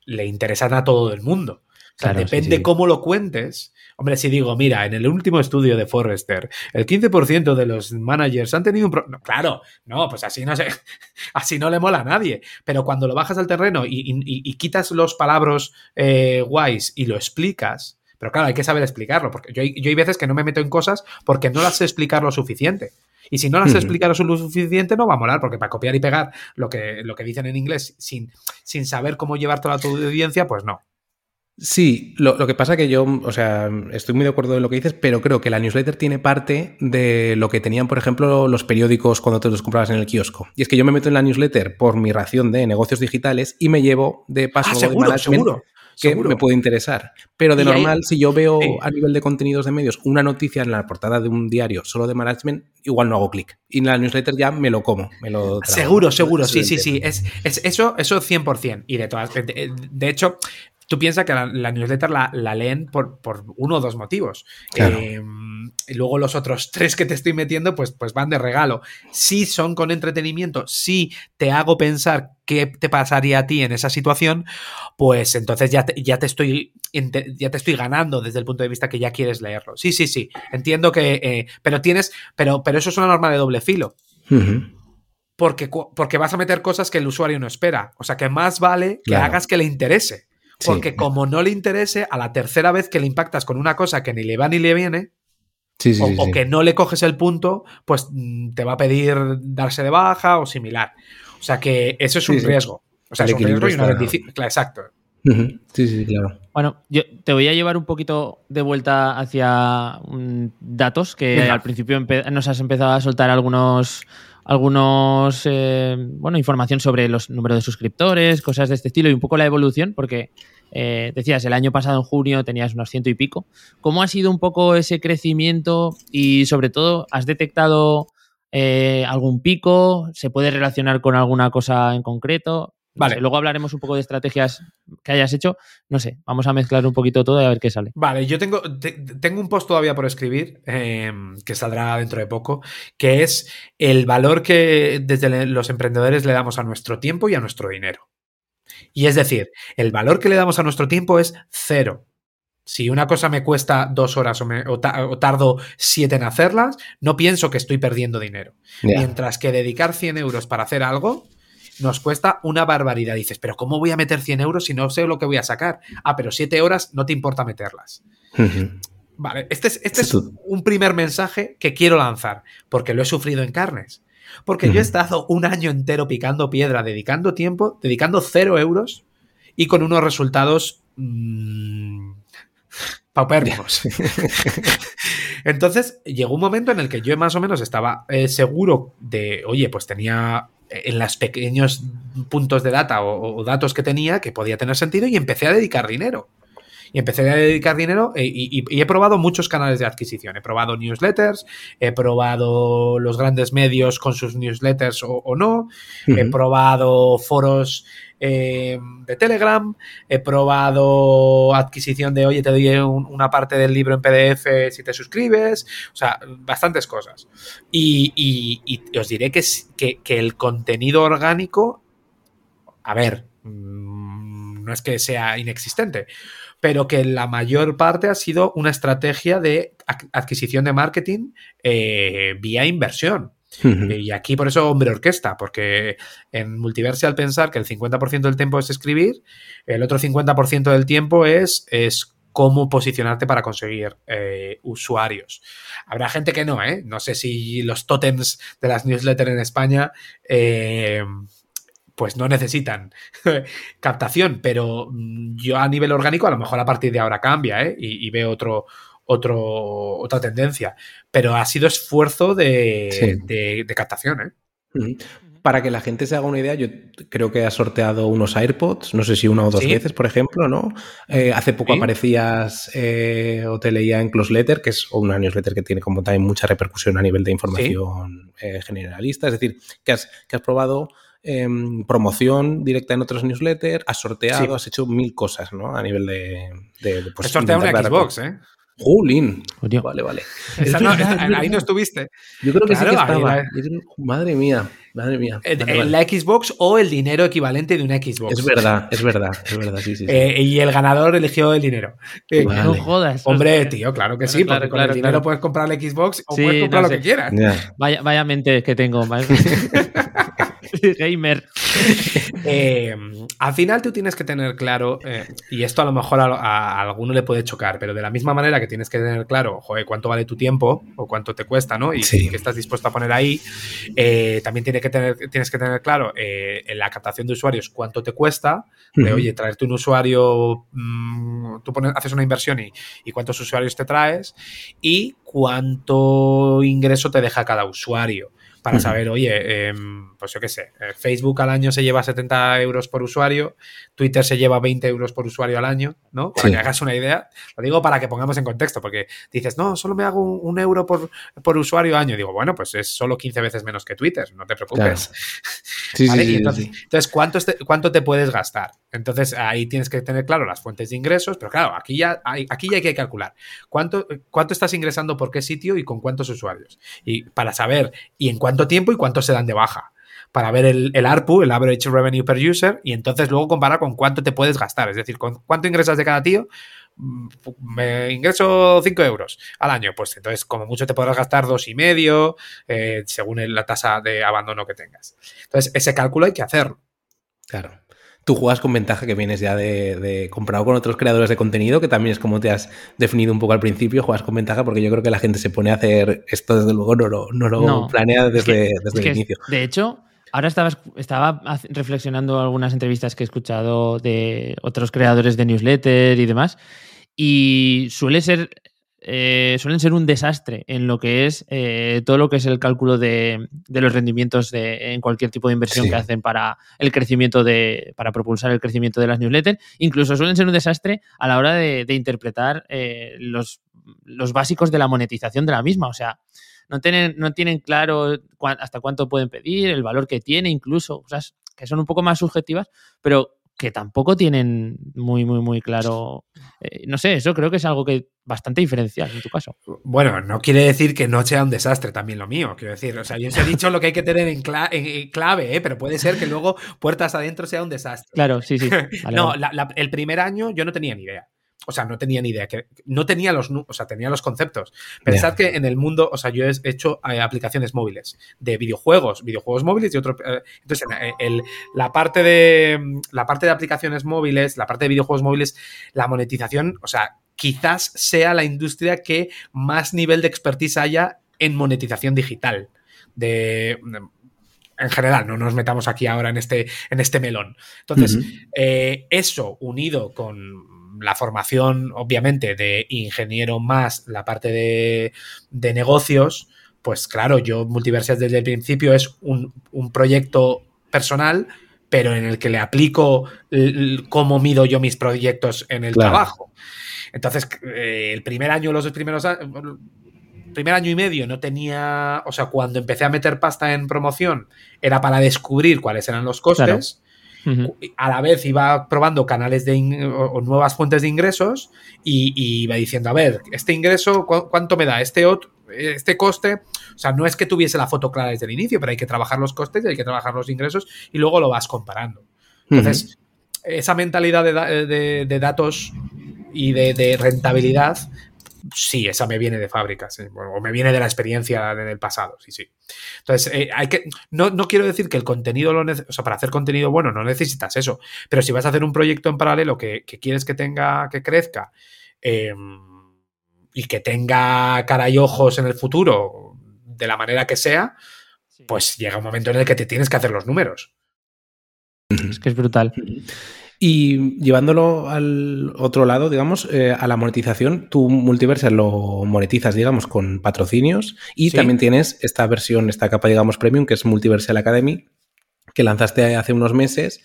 le interesan a todo el mundo. O sea, depende cómo lo cuentes. Hombre, si digo, mira, en el último estudio de Forrester, el 15% de los managers han tenido un problema. claro, no, pues así no, se, así no le mola a nadie. Pero cuando lo bajas al terreno y, quitas los palabras eh, guays y lo explicas, pero claro, hay que saber explicarlo, porque yo, yo hay veces que no me meto en cosas porque no las sé explicar lo suficiente. Y si no las explicado lo suficiente, no va a molar, porque para copiar y pegar lo que, lo que dicen en inglés sin, sin saber cómo llevar toda tu audiencia, pues no. Sí, lo, que pasa que yo, o sea, estoy muy de acuerdo en lo que dices, pero creo que la newsletter tiene parte de lo que tenían, por ejemplo, los periódicos cuando te los comprabas en el kiosco. Y es que yo me meto en la newsletter por mi ración de negocios digitales y me llevo de paso ah, seguro, seguro que me puede interesar. Pero de normal, si yo veo a nivel de contenidos de medios una noticia en la portada de un diario solo de management, igual no hago clic. Y en la newsletter ya me lo como, me lo Seguro, seguro, sí, sí, sí. Es, es, eso, eso 100%. Y de todas, de, hecho, tú piensas que la, newsletter la, leen por, uno o dos motivos. Eh, y luego los otros tres que te estoy metiendo, pues, pues van de regalo. Si son con entretenimiento, si te hago pensar qué te pasaría a ti en esa situación, pues entonces ya te, ya te estoy ya te estoy ganando desde el punto de vista que ya quieres leerlo. Sí, sí, sí. Entiendo que. Eh, pero tienes. Pero, pero eso es una norma de doble filo. porque, porque vas a meter cosas que el usuario no espera. O sea que más vale que hagas que le interese. Porque como no le interese, a la tercera vez que le impactas con una cosa que ni le va ni le viene, o, que no le coges el punto, pues mm, te va a pedir darse de baja o similar. O sea que eso es un riesgo. O sea, es un riesgo y una bendición. Exacto. Sí, sí, claro. Bueno, yo te voy a llevar un poquito de vuelta hacia datos que al principio nos has empezado a soltar algunos algunos eh, bueno información sobre los números de suscriptores cosas de este estilo y un poco la evolución porque eh, decías el año pasado en junio tenías unos ciento y pico. Cómo ha sido un poco ese crecimiento y sobre todo has detectado eh, algún pico se puede relacionar con alguna cosa en concreto Vale. luego hablaremos un poco de estrategias que hayas hecho. No sé, vamos a mezclar un poquito todo y a ver qué sale. Vale, yo tengo, tengo un post todavía por escribir, em, que saldrá dentro de poco, que es el valor que desde los emprendedores le damos a nuestro tiempo y a nuestro dinero. Y es decir, el valor que le damos a nuestro tiempo es cero. Si una cosa me cuesta dos horas o, tardo siete en hacerlas, no pienso que estoy perdiendo dinero. Mientras que dedicar 100 euros para hacer algo nos cuesta una barbaridad. Dices, pero ¿cómo voy a meter 100 euros si no sé lo que voy a sacar? Ah, pero 7 horas no te importa meterlas. Vale, este es, este es un primer mensaje que quiero lanzar, porque lo he sufrido en carnes. Porque yo he estado un año entero picando piedra, dedicando tiempo, dedicando 0 euros y con unos resultados mmm, paupérrimos. Entonces llegó un momento en el que yo más o menos estaba eh, seguro de, oye, pues tenía en los pequeños puntos de data o, datos que tenía que podía tener sentido y empecé a dedicar dinero. Y empecé a dedicar dinero eh, y, he probado muchos canales de adquisición. He probado newsletters, he probado los grandes medios con sus newsletters o, no, he probado foros eh, de Telegram, he probado adquisición de, oye, te doy una parte del libro en PDF si te suscribes, o sea, bastantes cosas. Y, os diré que, que, el contenido orgánico, a ver, mm, no es que sea inexistente, pero que la mayor parte ha sido una estrategia de adquisición de marketing eh, vía inversión. Y aquí por eso hombre orquesta, porque en Multiverse al pensar que el 50% del tiempo es escribir, el otro 50% del tiempo es, es cómo posicionarte para conseguir eh, usuarios. Habrá gente que no, ¿eh? No sé si los tótems de las newsletters en España eh, pues no necesitan captación, pero mm, yo a nivel orgánico a lo mejor a partir de ahora cambia, ¿eh? y veo otro, otro, otra tendencia. Pero ha sido esfuerzo de, captación, ¿eh? Para que la gente se haga una idea, yo creo que has sorteado unos AirPods, no sé si una o dos veces, por ejemplo, ¿no? Eh, hace poco aparecías eh, o te leía en Close Letter, que es una newsletter que tiene como también mucha repercusión a nivel de información generalista. Es decir, que has, que has probado em, promoción directa en otros newsletters, has sorteado, has hecho mil cosas, ¿no? A nivel de. de, pues, sorteado una Xbox, ¿eh? Jolín. Vale, vale. ahí no estuviste. Yo creo que sí que estaba. madre mía, madre mía. En la Xbox o el dinero equivalente de una Xbox. Es verdad, es verdad, es verdad, sí, sí. Eh, y el ganador eligió el dinero. Eh, no jodas. Hombre, tío, claro que sí, porque con el dinero puedes comprar la Xbox o puedes comprar lo que quieras. Vaya, vaya mente que tengo. Gamer. Eh, al final tú tienes que tener claro, eh, y esto a lo mejor a, alguno le puede chocar, pero de la misma manera que tienes que tener claro, joder, cuánto vale tu tiempo o cuánto te cuesta, ¿no? Y, qué estás dispuesto a poner ahí, eh, también tiene que tener, tienes que tener claro en la captación de usuarios cuánto te cuesta, de oye, traerte un usuario, mm, tú haces una inversión y, y cuántos usuarios te traes y cuánto ingreso te deja cada usuario para saber, oye, em, pues yo qué sé, eh, Facebook al año se lleva 70 euros por usuario, Twitter se lleva 20 euros por usuario al año, ¿no? Para que hagas una idea. Lo digo para que pongamos en contexto, porque dices, no, solo me hago un, euro por, por, usuario al año. Digo, bueno, pues es solo 15 veces menos que Twitter, no te preocupes. Sí, sí, entonces, entonces, ¿cuánto, ¿cuánto te puedes gastar? Entonces, ahí tienes que tener claro las fuentes de ingresos, pero claro, aquí ya hay, aquí ya hay que calcular cuánto, cuánto estás ingresando por qué sitio y con cuántos usuarios. Y para saber y en cuánto tiempo y cuánto se dan de baja para ver el, el, ARPU, el Average Revenue Per User, y entonces luego comparar con cuánto te puedes gastar. Es decir, con cuánto ingresas de cada tío. Mm, me ingreso 5 euros al año, pues entonces como mucho te podrás gastar dos y medio eh, según la tasa de abandono que tengas. Entonces ese cálculo hay que hacerlo. Claro tú juegas con ventaja que vienes ya de, de, comprado con otros creadores de contenido, que también es como te has definido un poco al principio, juegas con ventaja porque yo creo que la gente se pone a hacer esto desde luego, no lo, no lo planea desde, desde el inicio. De hecho, ahora estaba, estaba reflexionando algunas entrevistas que he escuchado de otros creadores de newsletter y demás, y suele ser eh, suelen ser un desastre en lo que es eh, todo lo que es el cálculo de, los rendimientos de, en cualquier tipo de inversión que hacen para el crecimiento de, para propulsar el crecimiento de las newsletters. Incluso suelen ser un desastre a la hora de, interpretar eh, los, los básicos de la monetización de la misma. O sea, no tienen, no tienen claro hasta cuánto pueden pedir, el valor que tiene, incluso, cosas que son un poco más subjetivas, pero que tampoco tienen muy, muy, muy claro. Eh, no sé, eso creo que es algo que bastante diferencial en tu caso. Bueno, no quiere decir que no sea un desastre también lo mío, quiero decir. O sea, yo os he dicho lo que hay que tener en, clave, ¿eh? pero puede ser que luego puertas adentro sea un desastre. Claro, sí, sí. no, el primer año yo no tenía ni idea o sea, no tenía ni idea, que no tenía los, o sea, tenía los conceptos. Pensad que en el mundo, o sea, yo he hecho eh, aplicaciones móviles de videojuegos, videojuegos móviles y otro. Eh, entonces, el, la parte de la parte de aplicaciones móviles, la parte de videojuegos móviles, la monetización, o sea, quizás sea la industria que más nivel de expertise haya en monetización digital. De, en general, no nos metamos aquí ahora en este, en este melón. Entonces, eh, eso unido con la formación, obviamente, de ingeniero más la parte de, negocios, pues claro, yo Multiversias desde el principio es un, proyecto personal, pero en el que le aplico cómo mido yo mis proyectos en el trabajo. Entonces, eh, el primer año, los dos primeros años, primer año y medio no tenía, o sea, cuando empecé a meter pasta en promoción, era para descubrir cuáles eran los costes. A la vez iba probando canales de o, nuevas fuentes de ingresos y, iba diciendo, a ver, este ingreso, ¿cuánto me da? Este otro, este coste, o sea, no es que tuviese la foto clara desde el inicio, pero hay que trabajar los costes y hay que trabajar los ingresos y luego lo vas comparando. Entonces, esa mentalidad de, datos y de, rentabilidad sí, esa me viene de fábrica, o me viene de la experiencia del pasado, sí, sí. Entonces, eh, hay que, no, quiero decir que el contenido lo o sea, para hacer contenido bueno no necesitas eso, pero si vas a hacer un proyecto en paralelo que, quieres que tenga, que crezca em, y que tenga cara y ojos en el futuro, de la manera que sea, pues llega un momento en el que te tienes que hacer los números. Es que es brutal. Y llevándolo al otro lado, digamos, eh, a la monetización, tú Multiverse lo monetizas, digamos, con patrocinios y también tienes esta versión, esta capa, digamos, premium, que es Multiversal Academy, que lanzaste hace unos meses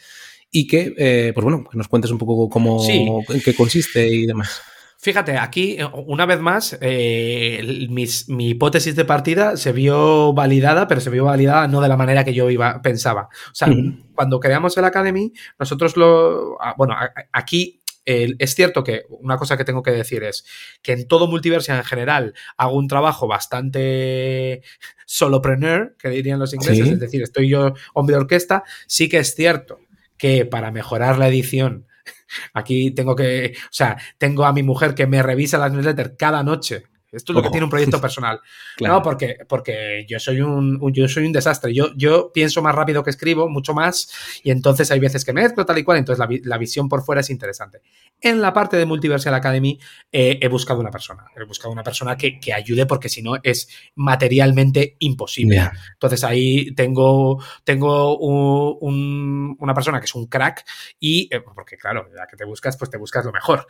y que, eh, pues bueno, que nos cuentes un poco cómo, en qué consiste y demás. Fíjate, aquí, eh, una vez más, eh, mi hipótesis de partida se vio validada, pero se vio validada no de la manera que yo iba, pensaba. O sea, cuando creamos el Academy, nosotros lo. Ah, bueno, aquí es cierto que una cosa que tengo que decir es que en todo multiverso en general hago un trabajo bastante solopreneur, que dirían los ingleses, es decir, estoy yo hombre de orquesta. Sí que es cierto que para mejorar la edición Aquí tengo que, o sea, tengo a mi mujer que me revisa las newsletters cada noche esto es lo que tiene un proyecto personal. No, porque, porque yo soy un, yo soy un desastre. Yo, yo pienso más rápido que escribo, mucho más, y entonces hay veces que mezclo tal y cual, entonces la, visión por fuera es interesante. En la parte de Multiversal Academy eh, he buscado una persona. He buscado una persona que, ayude porque si no es materialmente imposible. Entonces ahí tengo, tengo una persona que es un crack y, eh, porque claro, ya que te buscas, pues te buscas lo mejor.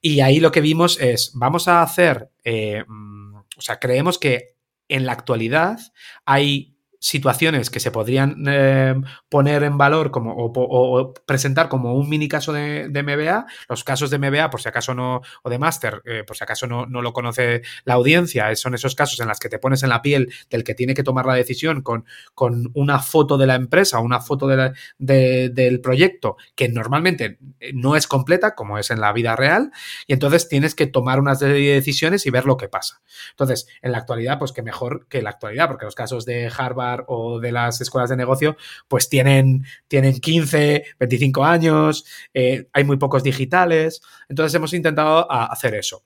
Y ahí lo que vimos es, vamos a hacer... Eh, Mm, o sea, creemos que en la actualidad hay situaciones que se podrían eh, poner en valor como, o, presentar como un mini caso de, MBA. Los casos de MBA, por si acaso no, o de máster, eh, por si acaso no, no, lo conoce la audiencia, son esos casos en los que te pones en la piel del que tiene que tomar la decisión con, con una foto de la empresa, una foto del proyecto, que normalmente no es completa, como es en la vida real, y entonces tienes que tomar una serie de decisiones y ver lo que pasa. Entonces, en la actualidad, pues que mejor que la actualidad, porque los casos de Harvard, o de las escuelas de negocio, pues tienen, tienen 15, 25 años, eh, hay muy pocos digitales. Entonces hemos intentado hacer eso.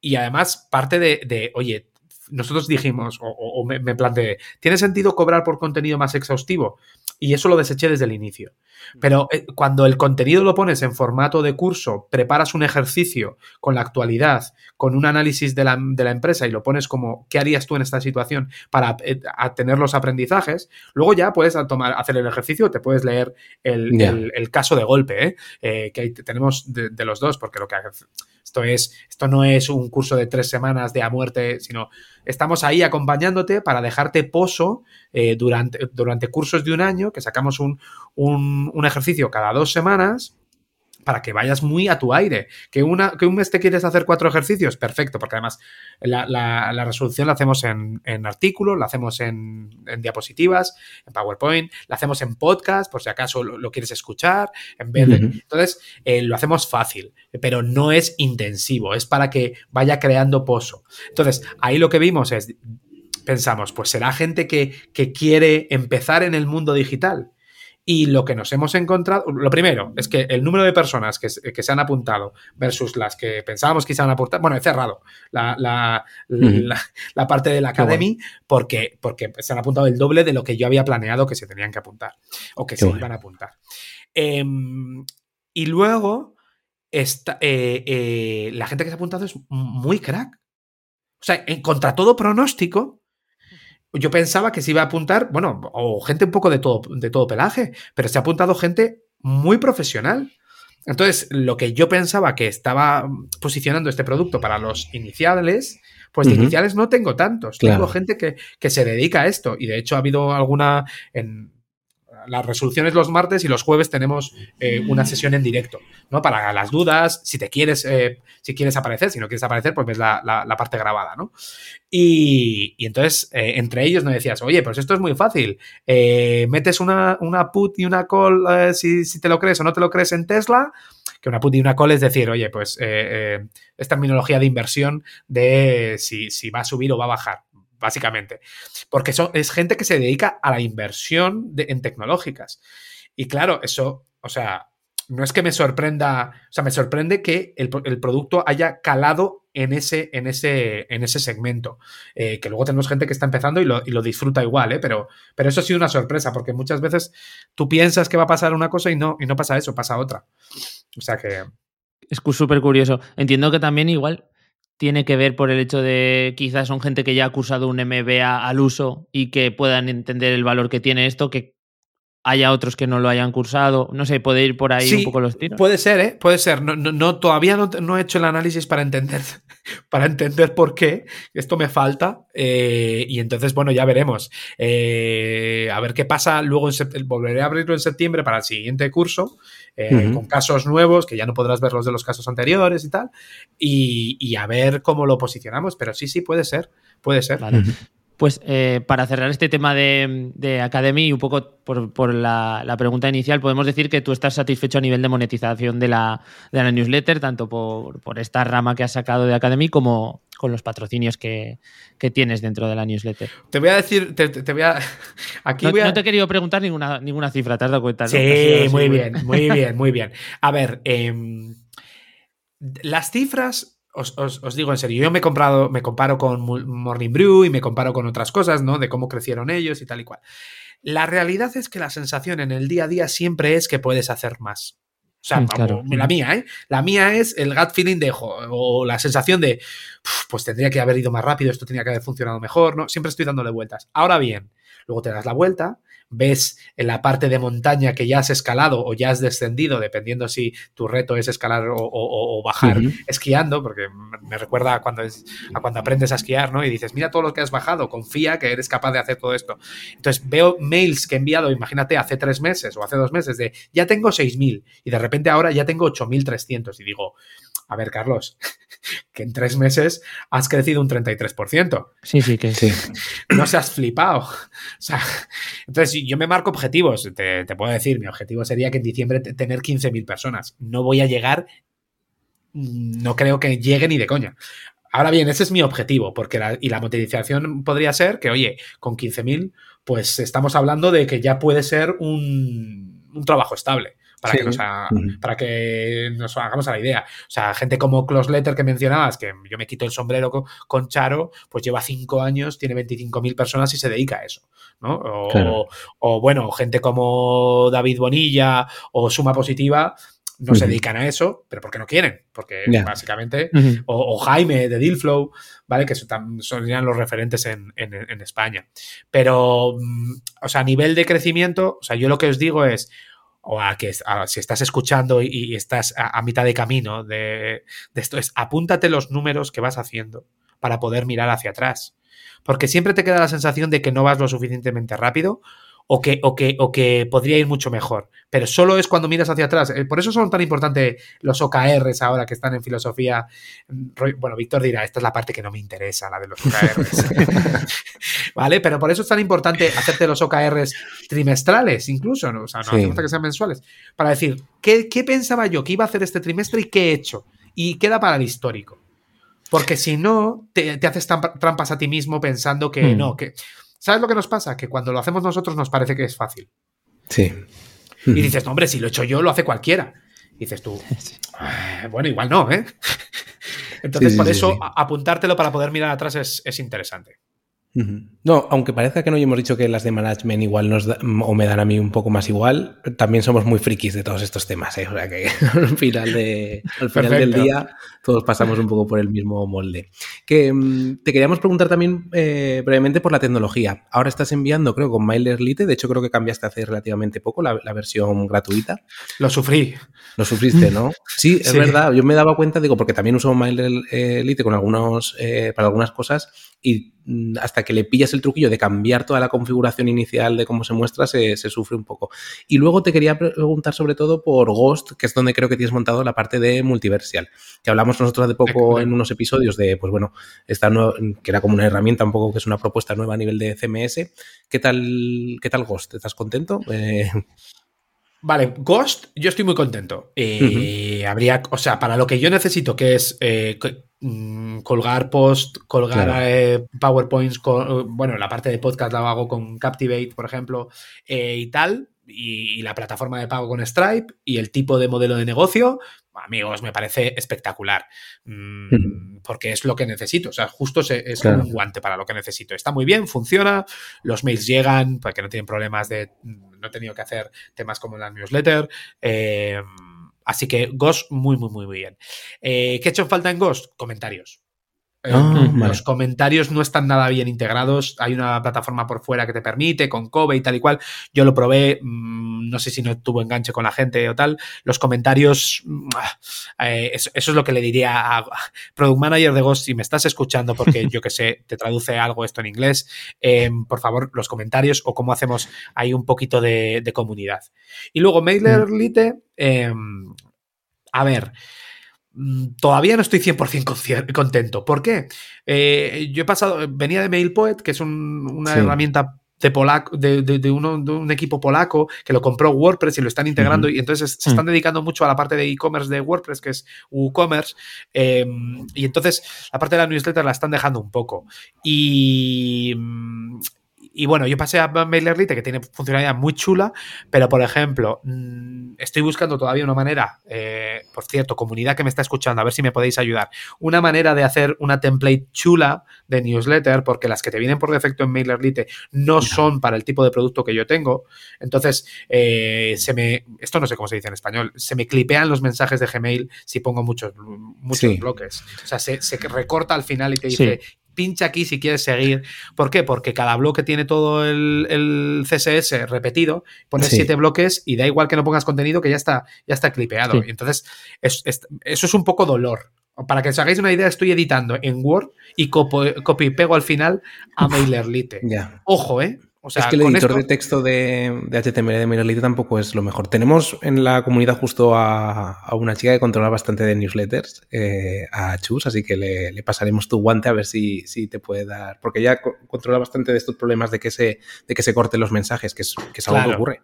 y además, parte de, oye, nosotros dijimos, o, me, me, planteé, ¿tiene sentido cobrar por contenido más exhaustivo? Y eso lo deseché desde el inicio. Pero eh, cuando el contenido lo pones en formato de curso, preparas un ejercicio con la actualidad, con un análisis de la, empresa y lo pones como qué harías tú en esta situación para eh, tener los aprendizajes, luego ya puedes tomar, hacer el ejercicio, te puedes leer el, caso de golpe, ¿eh? que tenemos de, de, los dos, porque lo que esto es, esto no es un curso de tres semanas de a muerte, sino estamos ahí acompañándote para dejarte pozo eh, durante, durante cursos de un año, que sacamos un, un ejercicio cada dos semanas para que vayas muy a tu aire. Que, una, que un mes te quieres hacer cuatro ejercicios, perfecto, porque además la, resolución la hacemos en, en artículos, la hacemos en, diapositivas, en PowerPoint, la hacemos en podcast, por si acaso lo, quieres escuchar, en vez de... Entonces, eh, lo hacemos fácil, pero no es intensivo, es para que vaya creando pozo. Entonces, ahí lo que vimos es, pensamos, pues será gente que, que quiere empezar en el mundo digital y lo que nos hemos encontrado, lo primero es que el número de personas que, se han apuntado versus las que pensábamos que se han apuntado, bueno, he cerrado la, la, la, parte de la Academy porque, porque se han apuntado el doble de lo que yo había planeado que se tenían que apuntar o que se iban a apuntar. Em, y luego, esta, eh, eh, la gente que se ha apuntado es muy crack. O sea, en, contra todo pronóstico, yo pensaba que se iba a apuntar, bueno, o gente un poco de todo, de todo pelaje, pero se ha apuntado gente muy profesional. Entonces, lo que yo pensaba que estaba posicionando este producto para los iniciales, pues de iniciales no tengo tantos. Tengo gente que, que, se dedica a esto. Y de hecho ha habido alguna en, las resoluciones los martes y los jueves tenemos eh, una sesión en directo, ¿no? Para las dudas, si te quieres, eh, si quieres aparecer, si no quieres aparecer, pues ves la, parte grabada, ¿no? Y, entonces, eh, entre ellos me decías, oye, pues esto es muy fácil. metes una, una, put y una call, si, si, te lo crees o no te lo crees en Tesla, que una put y una call es decir, oye, pues es terminología de inversión de si, si va a subir o va a bajar básicamente. Porque son, es gente que se dedica a la inversión en tecnológicas. Y claro, eso, o sea, no es que me sorprenda, o sea, me sorprende que el, producto haya calado en ese, en ese, en ese segmento. Eh, que luego tenemos gente que está empezando y lo, y lo, disfruta igual, ¿eh? pero, pero eso ha sido una sorpresa, porque muchas veces tú piensas que va a pasar una cosa y no, y no pasa eso, pasa otra. O sea que. Es súper curioso. Entiendo que también igual tiene que ver por el hecho de quizás son gente que ya ha cursado un MBA al uso y que puedan entender el valor que tiene esto, que haya otros que no lo hayan cursado. No sé, puede ir por ahí un poco los tiros. Puede ser, ¿eh? Puede ser. No, no, todavía no, he hecho el análisis para entender, para entender por qué. Esto me falta. Eh, y entonces, bueno, ya veremos. Eh, a ver qué pasa. Luego en volveré a abrirlo en septiembre para el siguiente curso. Eh, con casos nuevos, que ya no podrás ver los de los casos anteriores y tal. Y, a ver cómo lo posicionamos. Pero sí, sí, puede ser. Puede ser. Vale. Pues eh, para cerrar este tema de, Academy y un poco por, la, pregunta inicial, podemos decir que tú estás satisfecho a nivel de monetización de la, newsletter, tanto por, esta rama que has sacado de Academy como con los patrocinios que, tienes dentro de la newsletter. Te voy a decir, te, voy a... Aquí no, te he querido preguntar ninguna, ninguna cifra, ¿te has dado cuenta? Sí, muy bien, muy bien, muy bien. A ver, em, las cifras os, digo en serio, yo me he comprado, me comparo con Morning Brew y me comparo con otras cosas, ¿no? De cómo crecieron ellos y tal y cual. La realidad es que la sensación en el día a día siempre es que puedes hacer más. O sea, la mía, ¿eh? La mía es el gut feeling de, o la sensación de, pues tendría que haber ido más rápido, esto tenía que haber funcionado mejor, ¿no? Siempre estoy dándole vueltas. Ahora bien, luego te das la vuelta, ves en la parte de montaña que ya has escalado o ya has descendido, dependiendo si tu reto es escalar o, bajar esquiando, porque me recuerda a cuando, es, a cuando aprendes a esquiar, ¿no? Y dices, mira todo lo que has bajado, confía que eres capaz de hacer todo esto. Entonces veo mails que he enviado, imagínate, hace tres meses o hace dos meses de, ya tengo 6.000 y de repente ahora ya tengo 8.300 y digo, a ver, Carlos, que en tres meses has crecido un 33%. Sí, sí, que sí. No se has flipado. O sea, entonces, yo me marco objetivos. Te, puedo decir, mi objetivo sería que en diciembre tener 15.000 personas. No voy a llegar, no creo que llegue ni de coña. Ahora bien, ese es mi objetivo, porque la, y la monetización podría ser que, oye, con 15.000, pues estamos hablando de que ya puede ser un, un trabajo estable para, que nos para que nos hagamos a la idea. O sea, gente como Close Letter que mencionabas, que yo me quito el sombrero con, Charo, pues lleva cinco años, tiene 25.000 personas y se dedica a eso. ¿no? O, bueno, gente como David Bonilla o Suma Positiva no se dedican a eso, pero porque no quieren, porque básicamente, o, Jaime de Dealflow, ¿vale? Que son, son los referentes en, en, España. Pero, mm, o sea, a nivel de crecimiento, o sea, yo lo que os digo es, o a que si estás escuchando y, estás a, mitad de camino de, esto, es apúntate los números que vas haciendo para poder mirar hacia atrás. Porque siempre te queda la sensación de que no vas lo suficientemente rápido o que, o que, o que podría ir mucho mejor. Pero solo es cuando miras hacia atrás. Eh, por eso son tan importantes los OKRs ahora que están en filosofía. Bueno, Víctor dirá, esta es la parte que no me interesa, la de los OKRs. ¿Vale? Pero por eso es tan importante hacerte los OKRs trimestrales, incluso, ¿no? O sea, no hace falta que sean mensuales. Para decir, ¿qué, ¿qué pensaba yo que iba a hacer este trimestre y qué he hecho? Y queda para el histórico. Porque si no, te, haces trampas a ti mismo pensando que hmm. no, que ¿Sabes lo que nos pasa? Que cuando lo hacemos nosotros nos parece que es fácil. Sí. Y dices, no, hombre, si lo he hecho yo, lo hace cualquiera. Y dices tú, ah, bueno, igual no, ¿eh? Entonces, por eso apuntártelo para poder mirar atrás es interesante. No, aunque parezca que no hemos dicho que las de management igual nos o me dan a mí un poco más igual, también somos muy frikis de todos estos temas, ¿eh? O sea que al final, de, al final del día todos pasamos un poco por el mismo molde. Que mm, te queríamos preguntar también eh, brevemente por la tecnología. Ahora estás enviando, creo, con MailerLite, de hecho creo que cambiaste hace relativamente poco la, versión gratuita. Lo sufrí. Lo sufriste, ¿no? Sí, es verdad. Yo me daba cuenta, digo, porque también uso MailerLite con algunos, eh, para algunas cosas y mm, hasta que le pillas el truquillo de cambiar toda la configuración inicial de cómo se muestra, se, sufre un poco. Y luego te quería preguntar sobre todo por Ghost, que es donde creo que tienes montado la parte de multiversial, que hablamos nosotros de poco en unos episodios de, pues bueno, esta que era como una herramienta, un poco que es una propuesta nueva a nivel de CMS. ¿Qué tal, qué tal Ghost? ¿Estás contento? Eh, Vale, Ghost, yo estoy muy contento. Eh, habría, o sea, para lo que yo necesito, que es eh, mm, colgar post, colgar eh, PowerPoints, bueno, la parte de podcast la hago con Captivate, por ejemplo, y tal, y, la plataforma de pago con Stripe y el tipo de modelo de negocio, amigos, me parece espectacular. Mm, porque es lo que necesito. O sea, justo es un guante para lo que necesito. Está muy bien, funciona, los mails llegan, porque no tienen problemas de no he tenido que hacer temas como la newsletter. Eh, así que Ghost, muy, muy, muy bien. Eh, ¿Qué he hecho falta en Ghost? Comentarios. Ah, los comentarios no están nada bien integrados. Hay una plataforma por fuera que te permite, con Kobe y tal y cual. Yo lo probé, mm, no sé si no tuvo enganche con la gente o tal. Los comentarios, mm, eh, eso, es lo que le diría a Product Manager de Ghost, si me estás escuchando, porque yo que sé, te traduce algo esto en inglés, em, por favor, los comentarios o cómo hacemos ahí un poquito de, comunidad. Y luego MailerLite, mm. em, a ver, todavía no estoy 100% contento. ¿Por qué? Eh, yo he pasado, venía de MailPoet, que es una herramienta de, polaco, de, un equipo polaco que lo compró WordPress y lo están integrando y entonces se están mm. dedicando mucho a la parte de e-commerce de WordPress, que es WooCommerce, em, y entonces la parte de la newsletter la están dejando un poco. Y, mm, y bueno, yo pasé a MailerLite, que tiene funcionalidad muy chula, pero por ejemplo, mm, estoy buscando todavía una manera, eh, por cierto, comunidad que me está escuchando, a ver si me podéis ayudar, una manera de hacer una template chula de newsletter, porque las que te vienen por defecto en MailerLite no son para el tipo de producto que yo tengo. Entonces, eh, se me, esto no sé cómo se dice en español, se me clipean los mensajes de Gmail si pongo muchos, muchos bloques. O sea, se, recorta al final y te dice pincha aquí si quieres seguir. ¿Por qué? Porque cada bloque tiene todo el, CSS repetido, pones siete bloques y da igual que no pongas contenido que ya está, ya está clipeado. entonces, eso es un poco dolor. Para que os hagáis una idea, estoy editando en Word y copy, pego al final a MailerLite. Ojo, ¿eh? Es que el editor de texto de, HTML de MailerLite tampoco es lo mejor. Tenemos en la comunidad justo a, una chica que controla bastante de newsletters, eh, a Chus, así que le, pasaremos tu guante a ver si, te puede dar. Porque ella controla bastante de estos problemas de que se, de que se corten los mensajes, que es, que es algo que ocurre.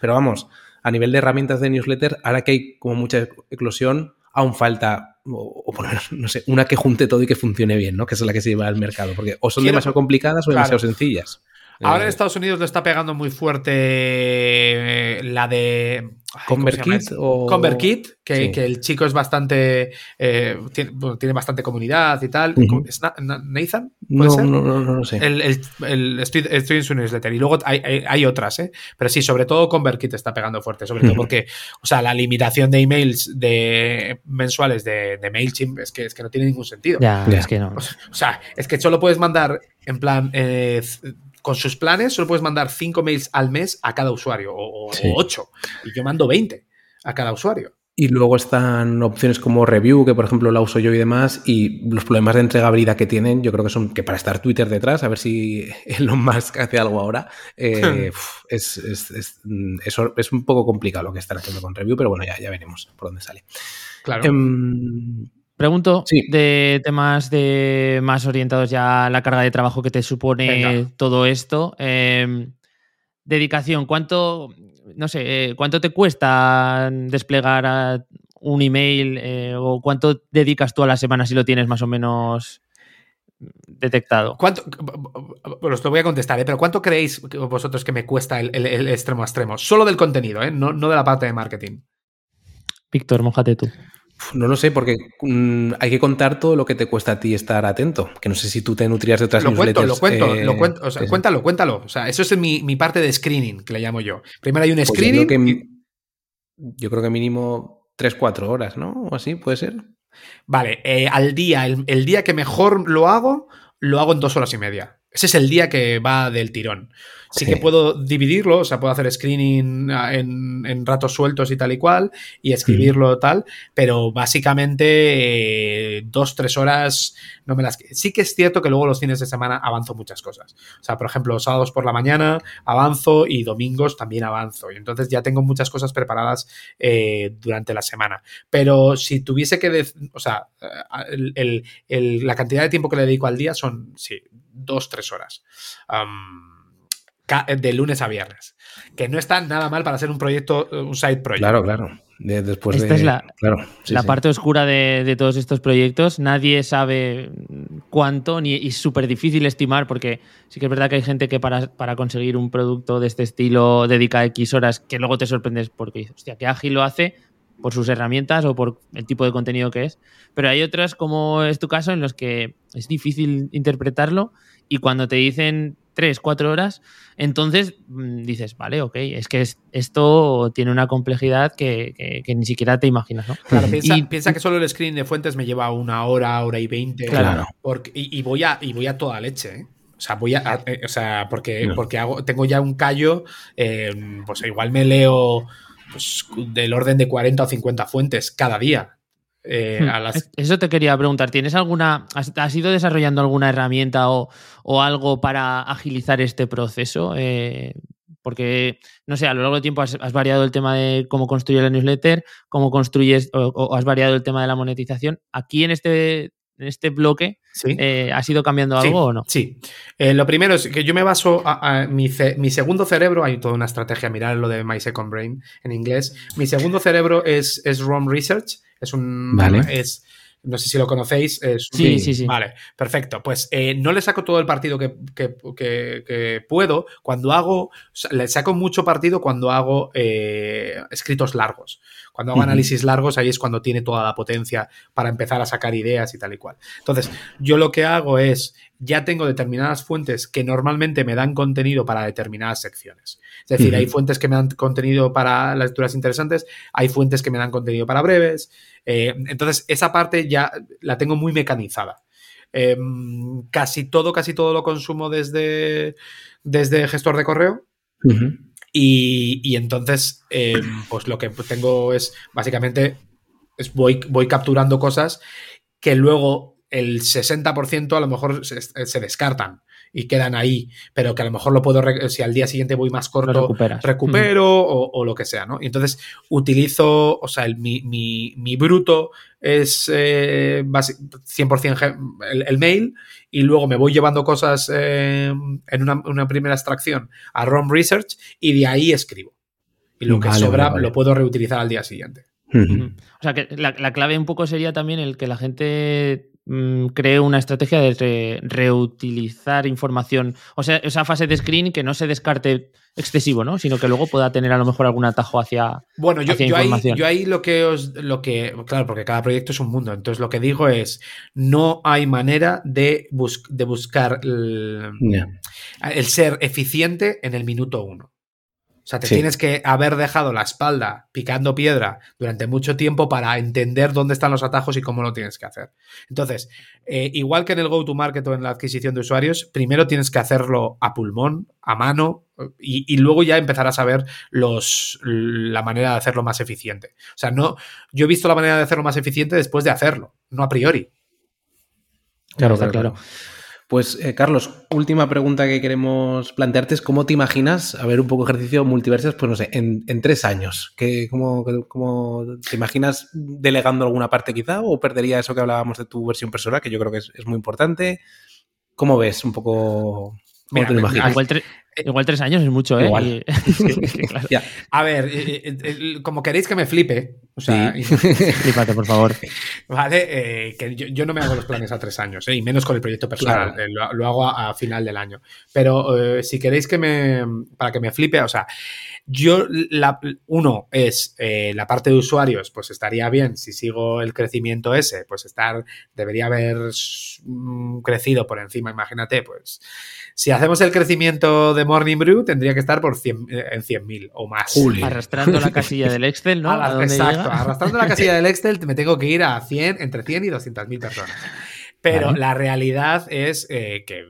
Pero vamos, a nivel de herramientas de newsletter, ahora que hay como mucha eclosión, aún falta, o, por lo menos, no sé, una que junte todo y que funcione bien, ¿no? Que es la que se lleva al mercado. Porque o son demasiado complicadas o demasiado sencillas. Ahora en eh, Estados Unidos lo está pegando muy fuerte eh, la de. ConvertKit o. ConvertKit, que, que, el chico es bastante. Eh, tiene, bastante comunidad y tal. ¿Nathan? No, no, no, no, sé. estoy, en su newsletter. Y luego hay, otras, ¿eh? Pero sí, sobre todo ConvertKit está pegando fuerte. Sobre todo porque, o sea, la limitación de emails de mensuales de, de MailChimp es que, es que no tiene ningún sentido. Ya, es que no. O sea, es que solo puedes mandar en plan con sus planes solo puedes mandar 5 mails al mes a cada usuario o 8. Y yo mando 20 a cada usuario. Y luego están opciones como review, que por ejemplo la uso yo y demás, y los problemas de entregabilidad que tienen, yo creo que son que para estar Twitter detrás, a ver si Elon Musk hace algo ahora, eh, es, es, es, un poco complicado lo que están haciendo con review, pero bueno, ya, ya veremos por dónde sale. Claro. Em, Pregunto de temas de más orientados ya a la carga de trabajo que te supone todo esto. Em, dedicación, ¿cuánto, no sé, eh, cuánto te cuesta desplegar un email eh, o cuánto dedicas tú a la semana si lo tienes más o menos detectado? ¿Cuánto? Os lo voy a contestar, ¿eh? pero ¿cuánto creéis vosotros que me cuesta el, extremo a extremo? Solo del contenido, no, no de la parte de marketing. Víctor, mojate tú. No lo sé, porque mm, hay que contar todo lo que te cuesta a ti estar atento. Que no sé si tú te nutrías de otras lo Cuento, lo cuento, lo eh, cuento. O sea, cuéntalo, cuéntalo. O sea, eso es mi, parte de screening, que le llamo yo. Primero hay un pues screening. Yo creo, que, yo creo que mínimo 3-4 horas, ¿no? O así, puede ser. Vale, eh, al día, el, día que mejor lo hago, lo hago en dos horas y media. Ese es el día que va del tirón. Sí, que puedo dividirlo, o sea, puedo hacer screening ah, en, ratos sueltos y tal y cual, y escribirlo tal, pero básicamente eh, dos, tres horas no me las... Sí que es cierto que luego los fines de semana avanzo muchas cosas. O sea, por ejemplo, sábados por la mañana avanzo y domingos también avanzo. Y entonces ya tengo muchas cosas preparadas eh, durante la semana. Pero si tuviese que... O sea, eh, la cantidad de tiempo que le dedico al día son, sí, dos, tres horas de lunes a viernes. Que no está nada mal para hacer un proyecto, un side project. Claro, claro. después Esta es la, la parte oscura de, todos estos proyectos. Nadie sabe cuánto ni, y es súper difícil estimar porque sí que es verdad que hay gente que para, para, conseguir un producto de este estilo dedica X horas que luego te sorprendes porque hostia, qué ágil lo hace por sus herramientas o por el tipo de contenido que es. Pero hay otras, como es tu caso, en los que es difícil interpretarlo y cuando te dicen tres, cuatro horas, entonces mm, dices, vale, ok, es que esto tiene una complejidad que, ni siquiera te imaginas, ¿no? Claro, piensa, que solo el screen de fuentes me lleva una hora, hora y veinte. Claro. Porque, y, voy a, y voy a toda leche, ¿eh? O sea, voy a, eh, o sea, porque, porque hago, tengo ya un callo, eh, pues igual me leo pues, del orden de 40 o 50 fuentes cada día. Eh, hmm. Eso te quería preguntar. ¿Tienes alguna. Has, ido desarrollando alguna herramienta o, algo para agilizar este proceso? Eh, porque, no sé, a lo largo del tiempo has, variado el tema de cómo construyes la newsletter, cómo construyes o, has variado el tema de la monetización. Aquí en este, en este bloque, eh, ¿has ido cambiando algo o no? Sí. lo primero es que yo me baso a, mi, mi, segundo cerebro, hay toda una estrategia, mirar lo de My Second Brain en inglés. Mi segundo cerebro es, es ROM Research es un. Es, no sé si lo conocéis. sí, sí, sí. Vale, perfecto. Pues eh, no le saco todo el partido que, puedo. Cuando hago. Le saco mucho partido cuando hago eh, escritos largos. Cuando hago análisis largos, ahí es cuando tiene toda la potencia para empezar a sacar ideas y tal y cual. Entonces, yo lo que hago es. Ya tengo determinadas fuentes que normalmente me dan contenido para determinadas secciones. Es decir, hay fuentes que me dan contenido para lecturas interesantes, hay fuentes que me dan contenido para breves. Eh, entonces, esa parte ya la tengo muy mecanizada. em, casi todo, casi todo lo consumo desde, desde gestor de correo. y, entonces, em, pues lo que tengo es básicamente es voy, voy capturando cosas que luego el 60% a lo mejor se, descartan y quedan ahí, pero que a lo mejor lo puedo, si al día siguiente voy más corto, recupero mm. o, lo que sea, ¿no? Y entonces utilizo, o sea, mi, bruto es 100% eh, el, mail y luego me voy llevando cosas eh, en una, primera extracción a ROM Research y de ahí escribo. Y lo que sobra lo puedo reutilizar al día siguiente. O sea, que la, clave un poco sería también el que la gente mm, cree una estrategia de reutilizar información. O sea, esa fase de screen que no se descarte excesivo, ¿no? Sino que luego pueda tener a lo mejor algún atajo hacia. Bueno, yo, Ahí, lo que os. Lo que, claro, porque cada proyecto es un mundo. Entonces lo que digo es: no hay manera de, de buscar el ser eficiente en el minuto uno. O sea, te tienes que haber dejado la espalda picando piedra durante mucho tiempo para entender dónde están los atajos y cómo lo tienes que hacer. Entonces, eh, igual que en el go-to-market o en la adquisición de usuarios, primero tienes que hacerlo a pulmón, a mano, y, luego ya empezarás a ver los, la manera de hacerlo más eficiente. O sea, no, yo he visto la manera de hacerlo más eficiente después de hacerlo, no a priori. Claro, claro. claro. Pues, eh, Carlos, última pregunta que queremos plantearte es cómo te imaginas, a ver un poco ejercicio multiversas, pues no sé, en, tres años. ¿Qué, cómo, te imaginas delegando alguna parte quizá o perdería eso que hablábamos de tu versión personal, que yo creo que es, es muy importante? ¿Cómo ves un poco Igual, tres años es mucho, ¿eh? A ver, eh, eh, como queréis que me flipe, o sea, flipate, por favor. Vale, que yo, no me hago los planes a tres años, y menos con el proyecto personal, lo, hago a, final del año. Pero si queréis que me, para que me flipe, o sea, yo, la, uno es la parte de usuarios, pues estaría bien si sigo el crecimiento ese, pues estar, debería haber mm, crecido por encima, imagínate, pues si hacemos el crecimiento de Morning Brew, tendría que estar por 100, eh, en 100.000 o más. Arrastrando la casilla del Excel, ¿no? exacto, arrastrando la casilla del Excel me tengo que ir a 100, entre 100 y 200.000 personas. Pero la realidad es eh, que,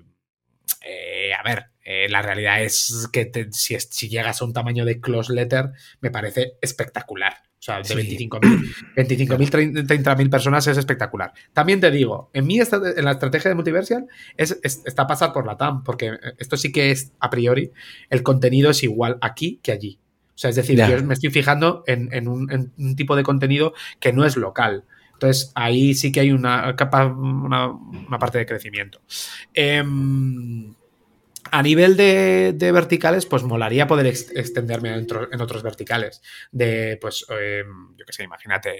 eh, a ver, la realidad es que si, si, llegas a un tamaño de close letter, me parece espectacular. O sea, de 25.000, 25.000, 30.000 personas es espectacular. También te digo, en mí, en la estrategia de Multiversial, es, está a pasar por la TAM, porque esto sí que es, a priori, el contenido es igual aquí que allí. O sea, es decir, yo me estoy fijando en, un, tipo de contenido que no es local. Entonces, ahí sí que hay una capa, una, una parte de crecimiento. Eh, a nivel de, verticales, pues molaría poder extenderme en, otros verticales. De, pues, em, yo qué sé, imagínate,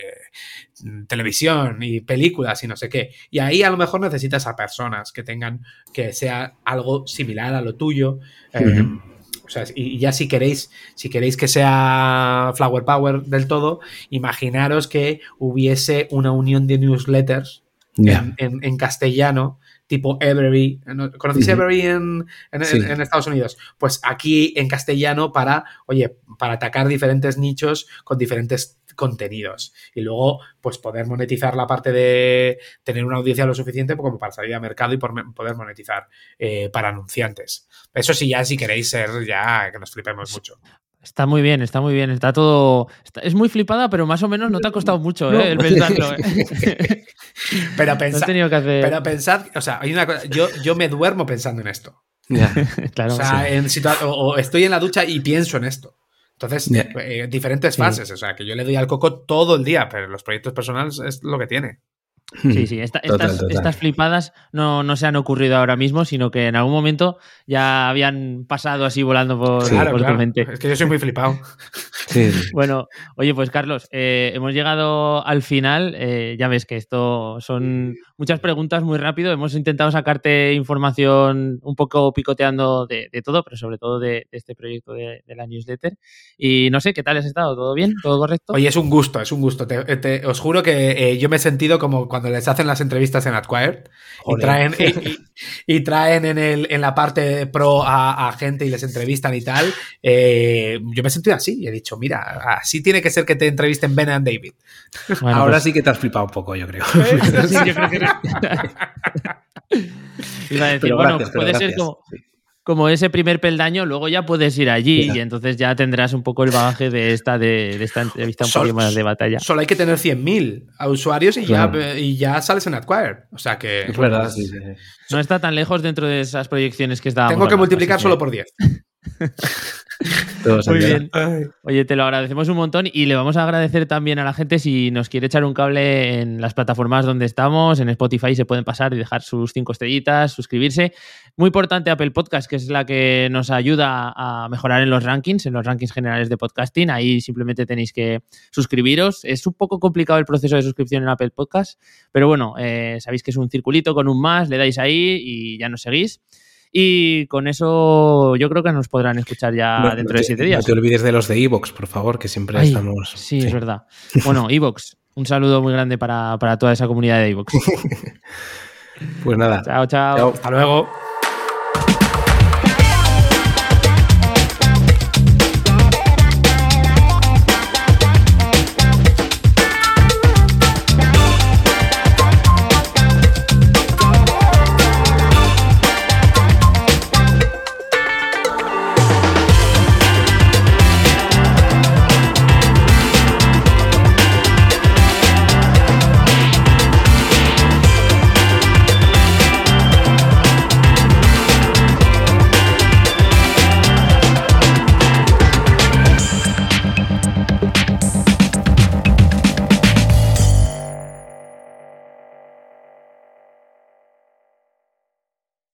televisión y películas y no sé qué. Y ahí a lo mejor necesitas a personas que tengan, que sea algo similar a lo tuyo. Em, o sea, y ya si queréis, si queréis que sea Flower Power del todo, imaginaros que hubiese una unión de newsletters en, castellano tipo Every. ¿Conocéis Every en, Estados Unidos? Pues aquí en castellano para, oye, para atacar diferentes nichos con diferentes contenidos y luego pues poder monetizar la parte de tener una audiencia lo suficiente como para salir a mercado y poder monetizar eh, para anunciantes. Eso sí, ya si queréis ser ya que nos flipemos mucho. Está muy bien, está muy bien. Está todo. es muy flipada, pero más o menos no te ha costado mucho ¿eh? el pensarlo. ¿eh? pero, pensad, pero pensad, o sea, hay una cosa. Yo, yo me duermo pensando en esto. claro, o sea, en o, estoy en la ducha y pienso en esto. Entonces, eh, diferentes fases. O sea, que yo le doy al coco todo el día, pero los proyectos personales es lo que tiene. Sí, sí, estas, flipadas no, no, se han ocurrido ahora mismo, sino que en algún momento ya habían pasado así volando por, tu mente. Es que yo soy muy flipado. Bueno, oye, pues Carlos, eh, hemos llegado al final. Eh, ya ves que esto son muchas preguntas muy rápido. Hemos intentado sacarte información un poco picoteando de, todo, pero sobre todo de, este proyecto de, la newsletter. Y no sé, ¿qué tal has estado? ¿Todo bien? ¿Todo correcto? Oye, es un gusto, es un gusto. os juro que eh, yo me he sentido como cuando les hacen las entrevistas en Acquired y traen, y, traen en, el, en la parte pro a, gente y les entrevistan y tal. Eh, yo me he sentido así y he dicho, mira, así tiene que ser que te entrevisten Ben and David. Ahora pues sí que te has flipado un poco, yo creo. Iba a decir, bueno, puede ser como, como ese primer peldaño, luego ya puedes ir allí y entonces ya tendrás un poco el bagaje de esta, de, esta entrevista un poco más de batalla. Solo hay que tener 100.000 usuarios y, ya, y ya sales en Acquire. O sea que. Es verdad, sí, No está tan lejos dentro de esas proyecciones que estábamos. Tengo que multiplicar solo por 10. Muy bien. Oye, te lo agradecemos un montón y le vamos a agradecer también a la gente si nos quiere echar un cable en las plataformas donde estamos, en Spotify se pueden pasar y dejar sus cinco estrellitas, suscribirse. Muy importante Apple Podcast, que es la que nos ayuda a mejorar en los rankings, en los rankings generales de podcasting. Ahí simplemente tenéis que suscribiros. Es un poco complicado el proceso de suscripción en Apple Podcast, pero bueno, eh, sabéis que es un circulito con un más, le dais ahí y ya nos seguís. Y con eso yo creo que nos podrán escuchar ya dentro de siete días. No te olvides de los de Evox, por favor, que siempre estamos. Sí, es verdad. Bueno, Evox, un saludo muy grande para, para toda esa comunidad de Evox. pues nada. Chao, chao. Hasta luego.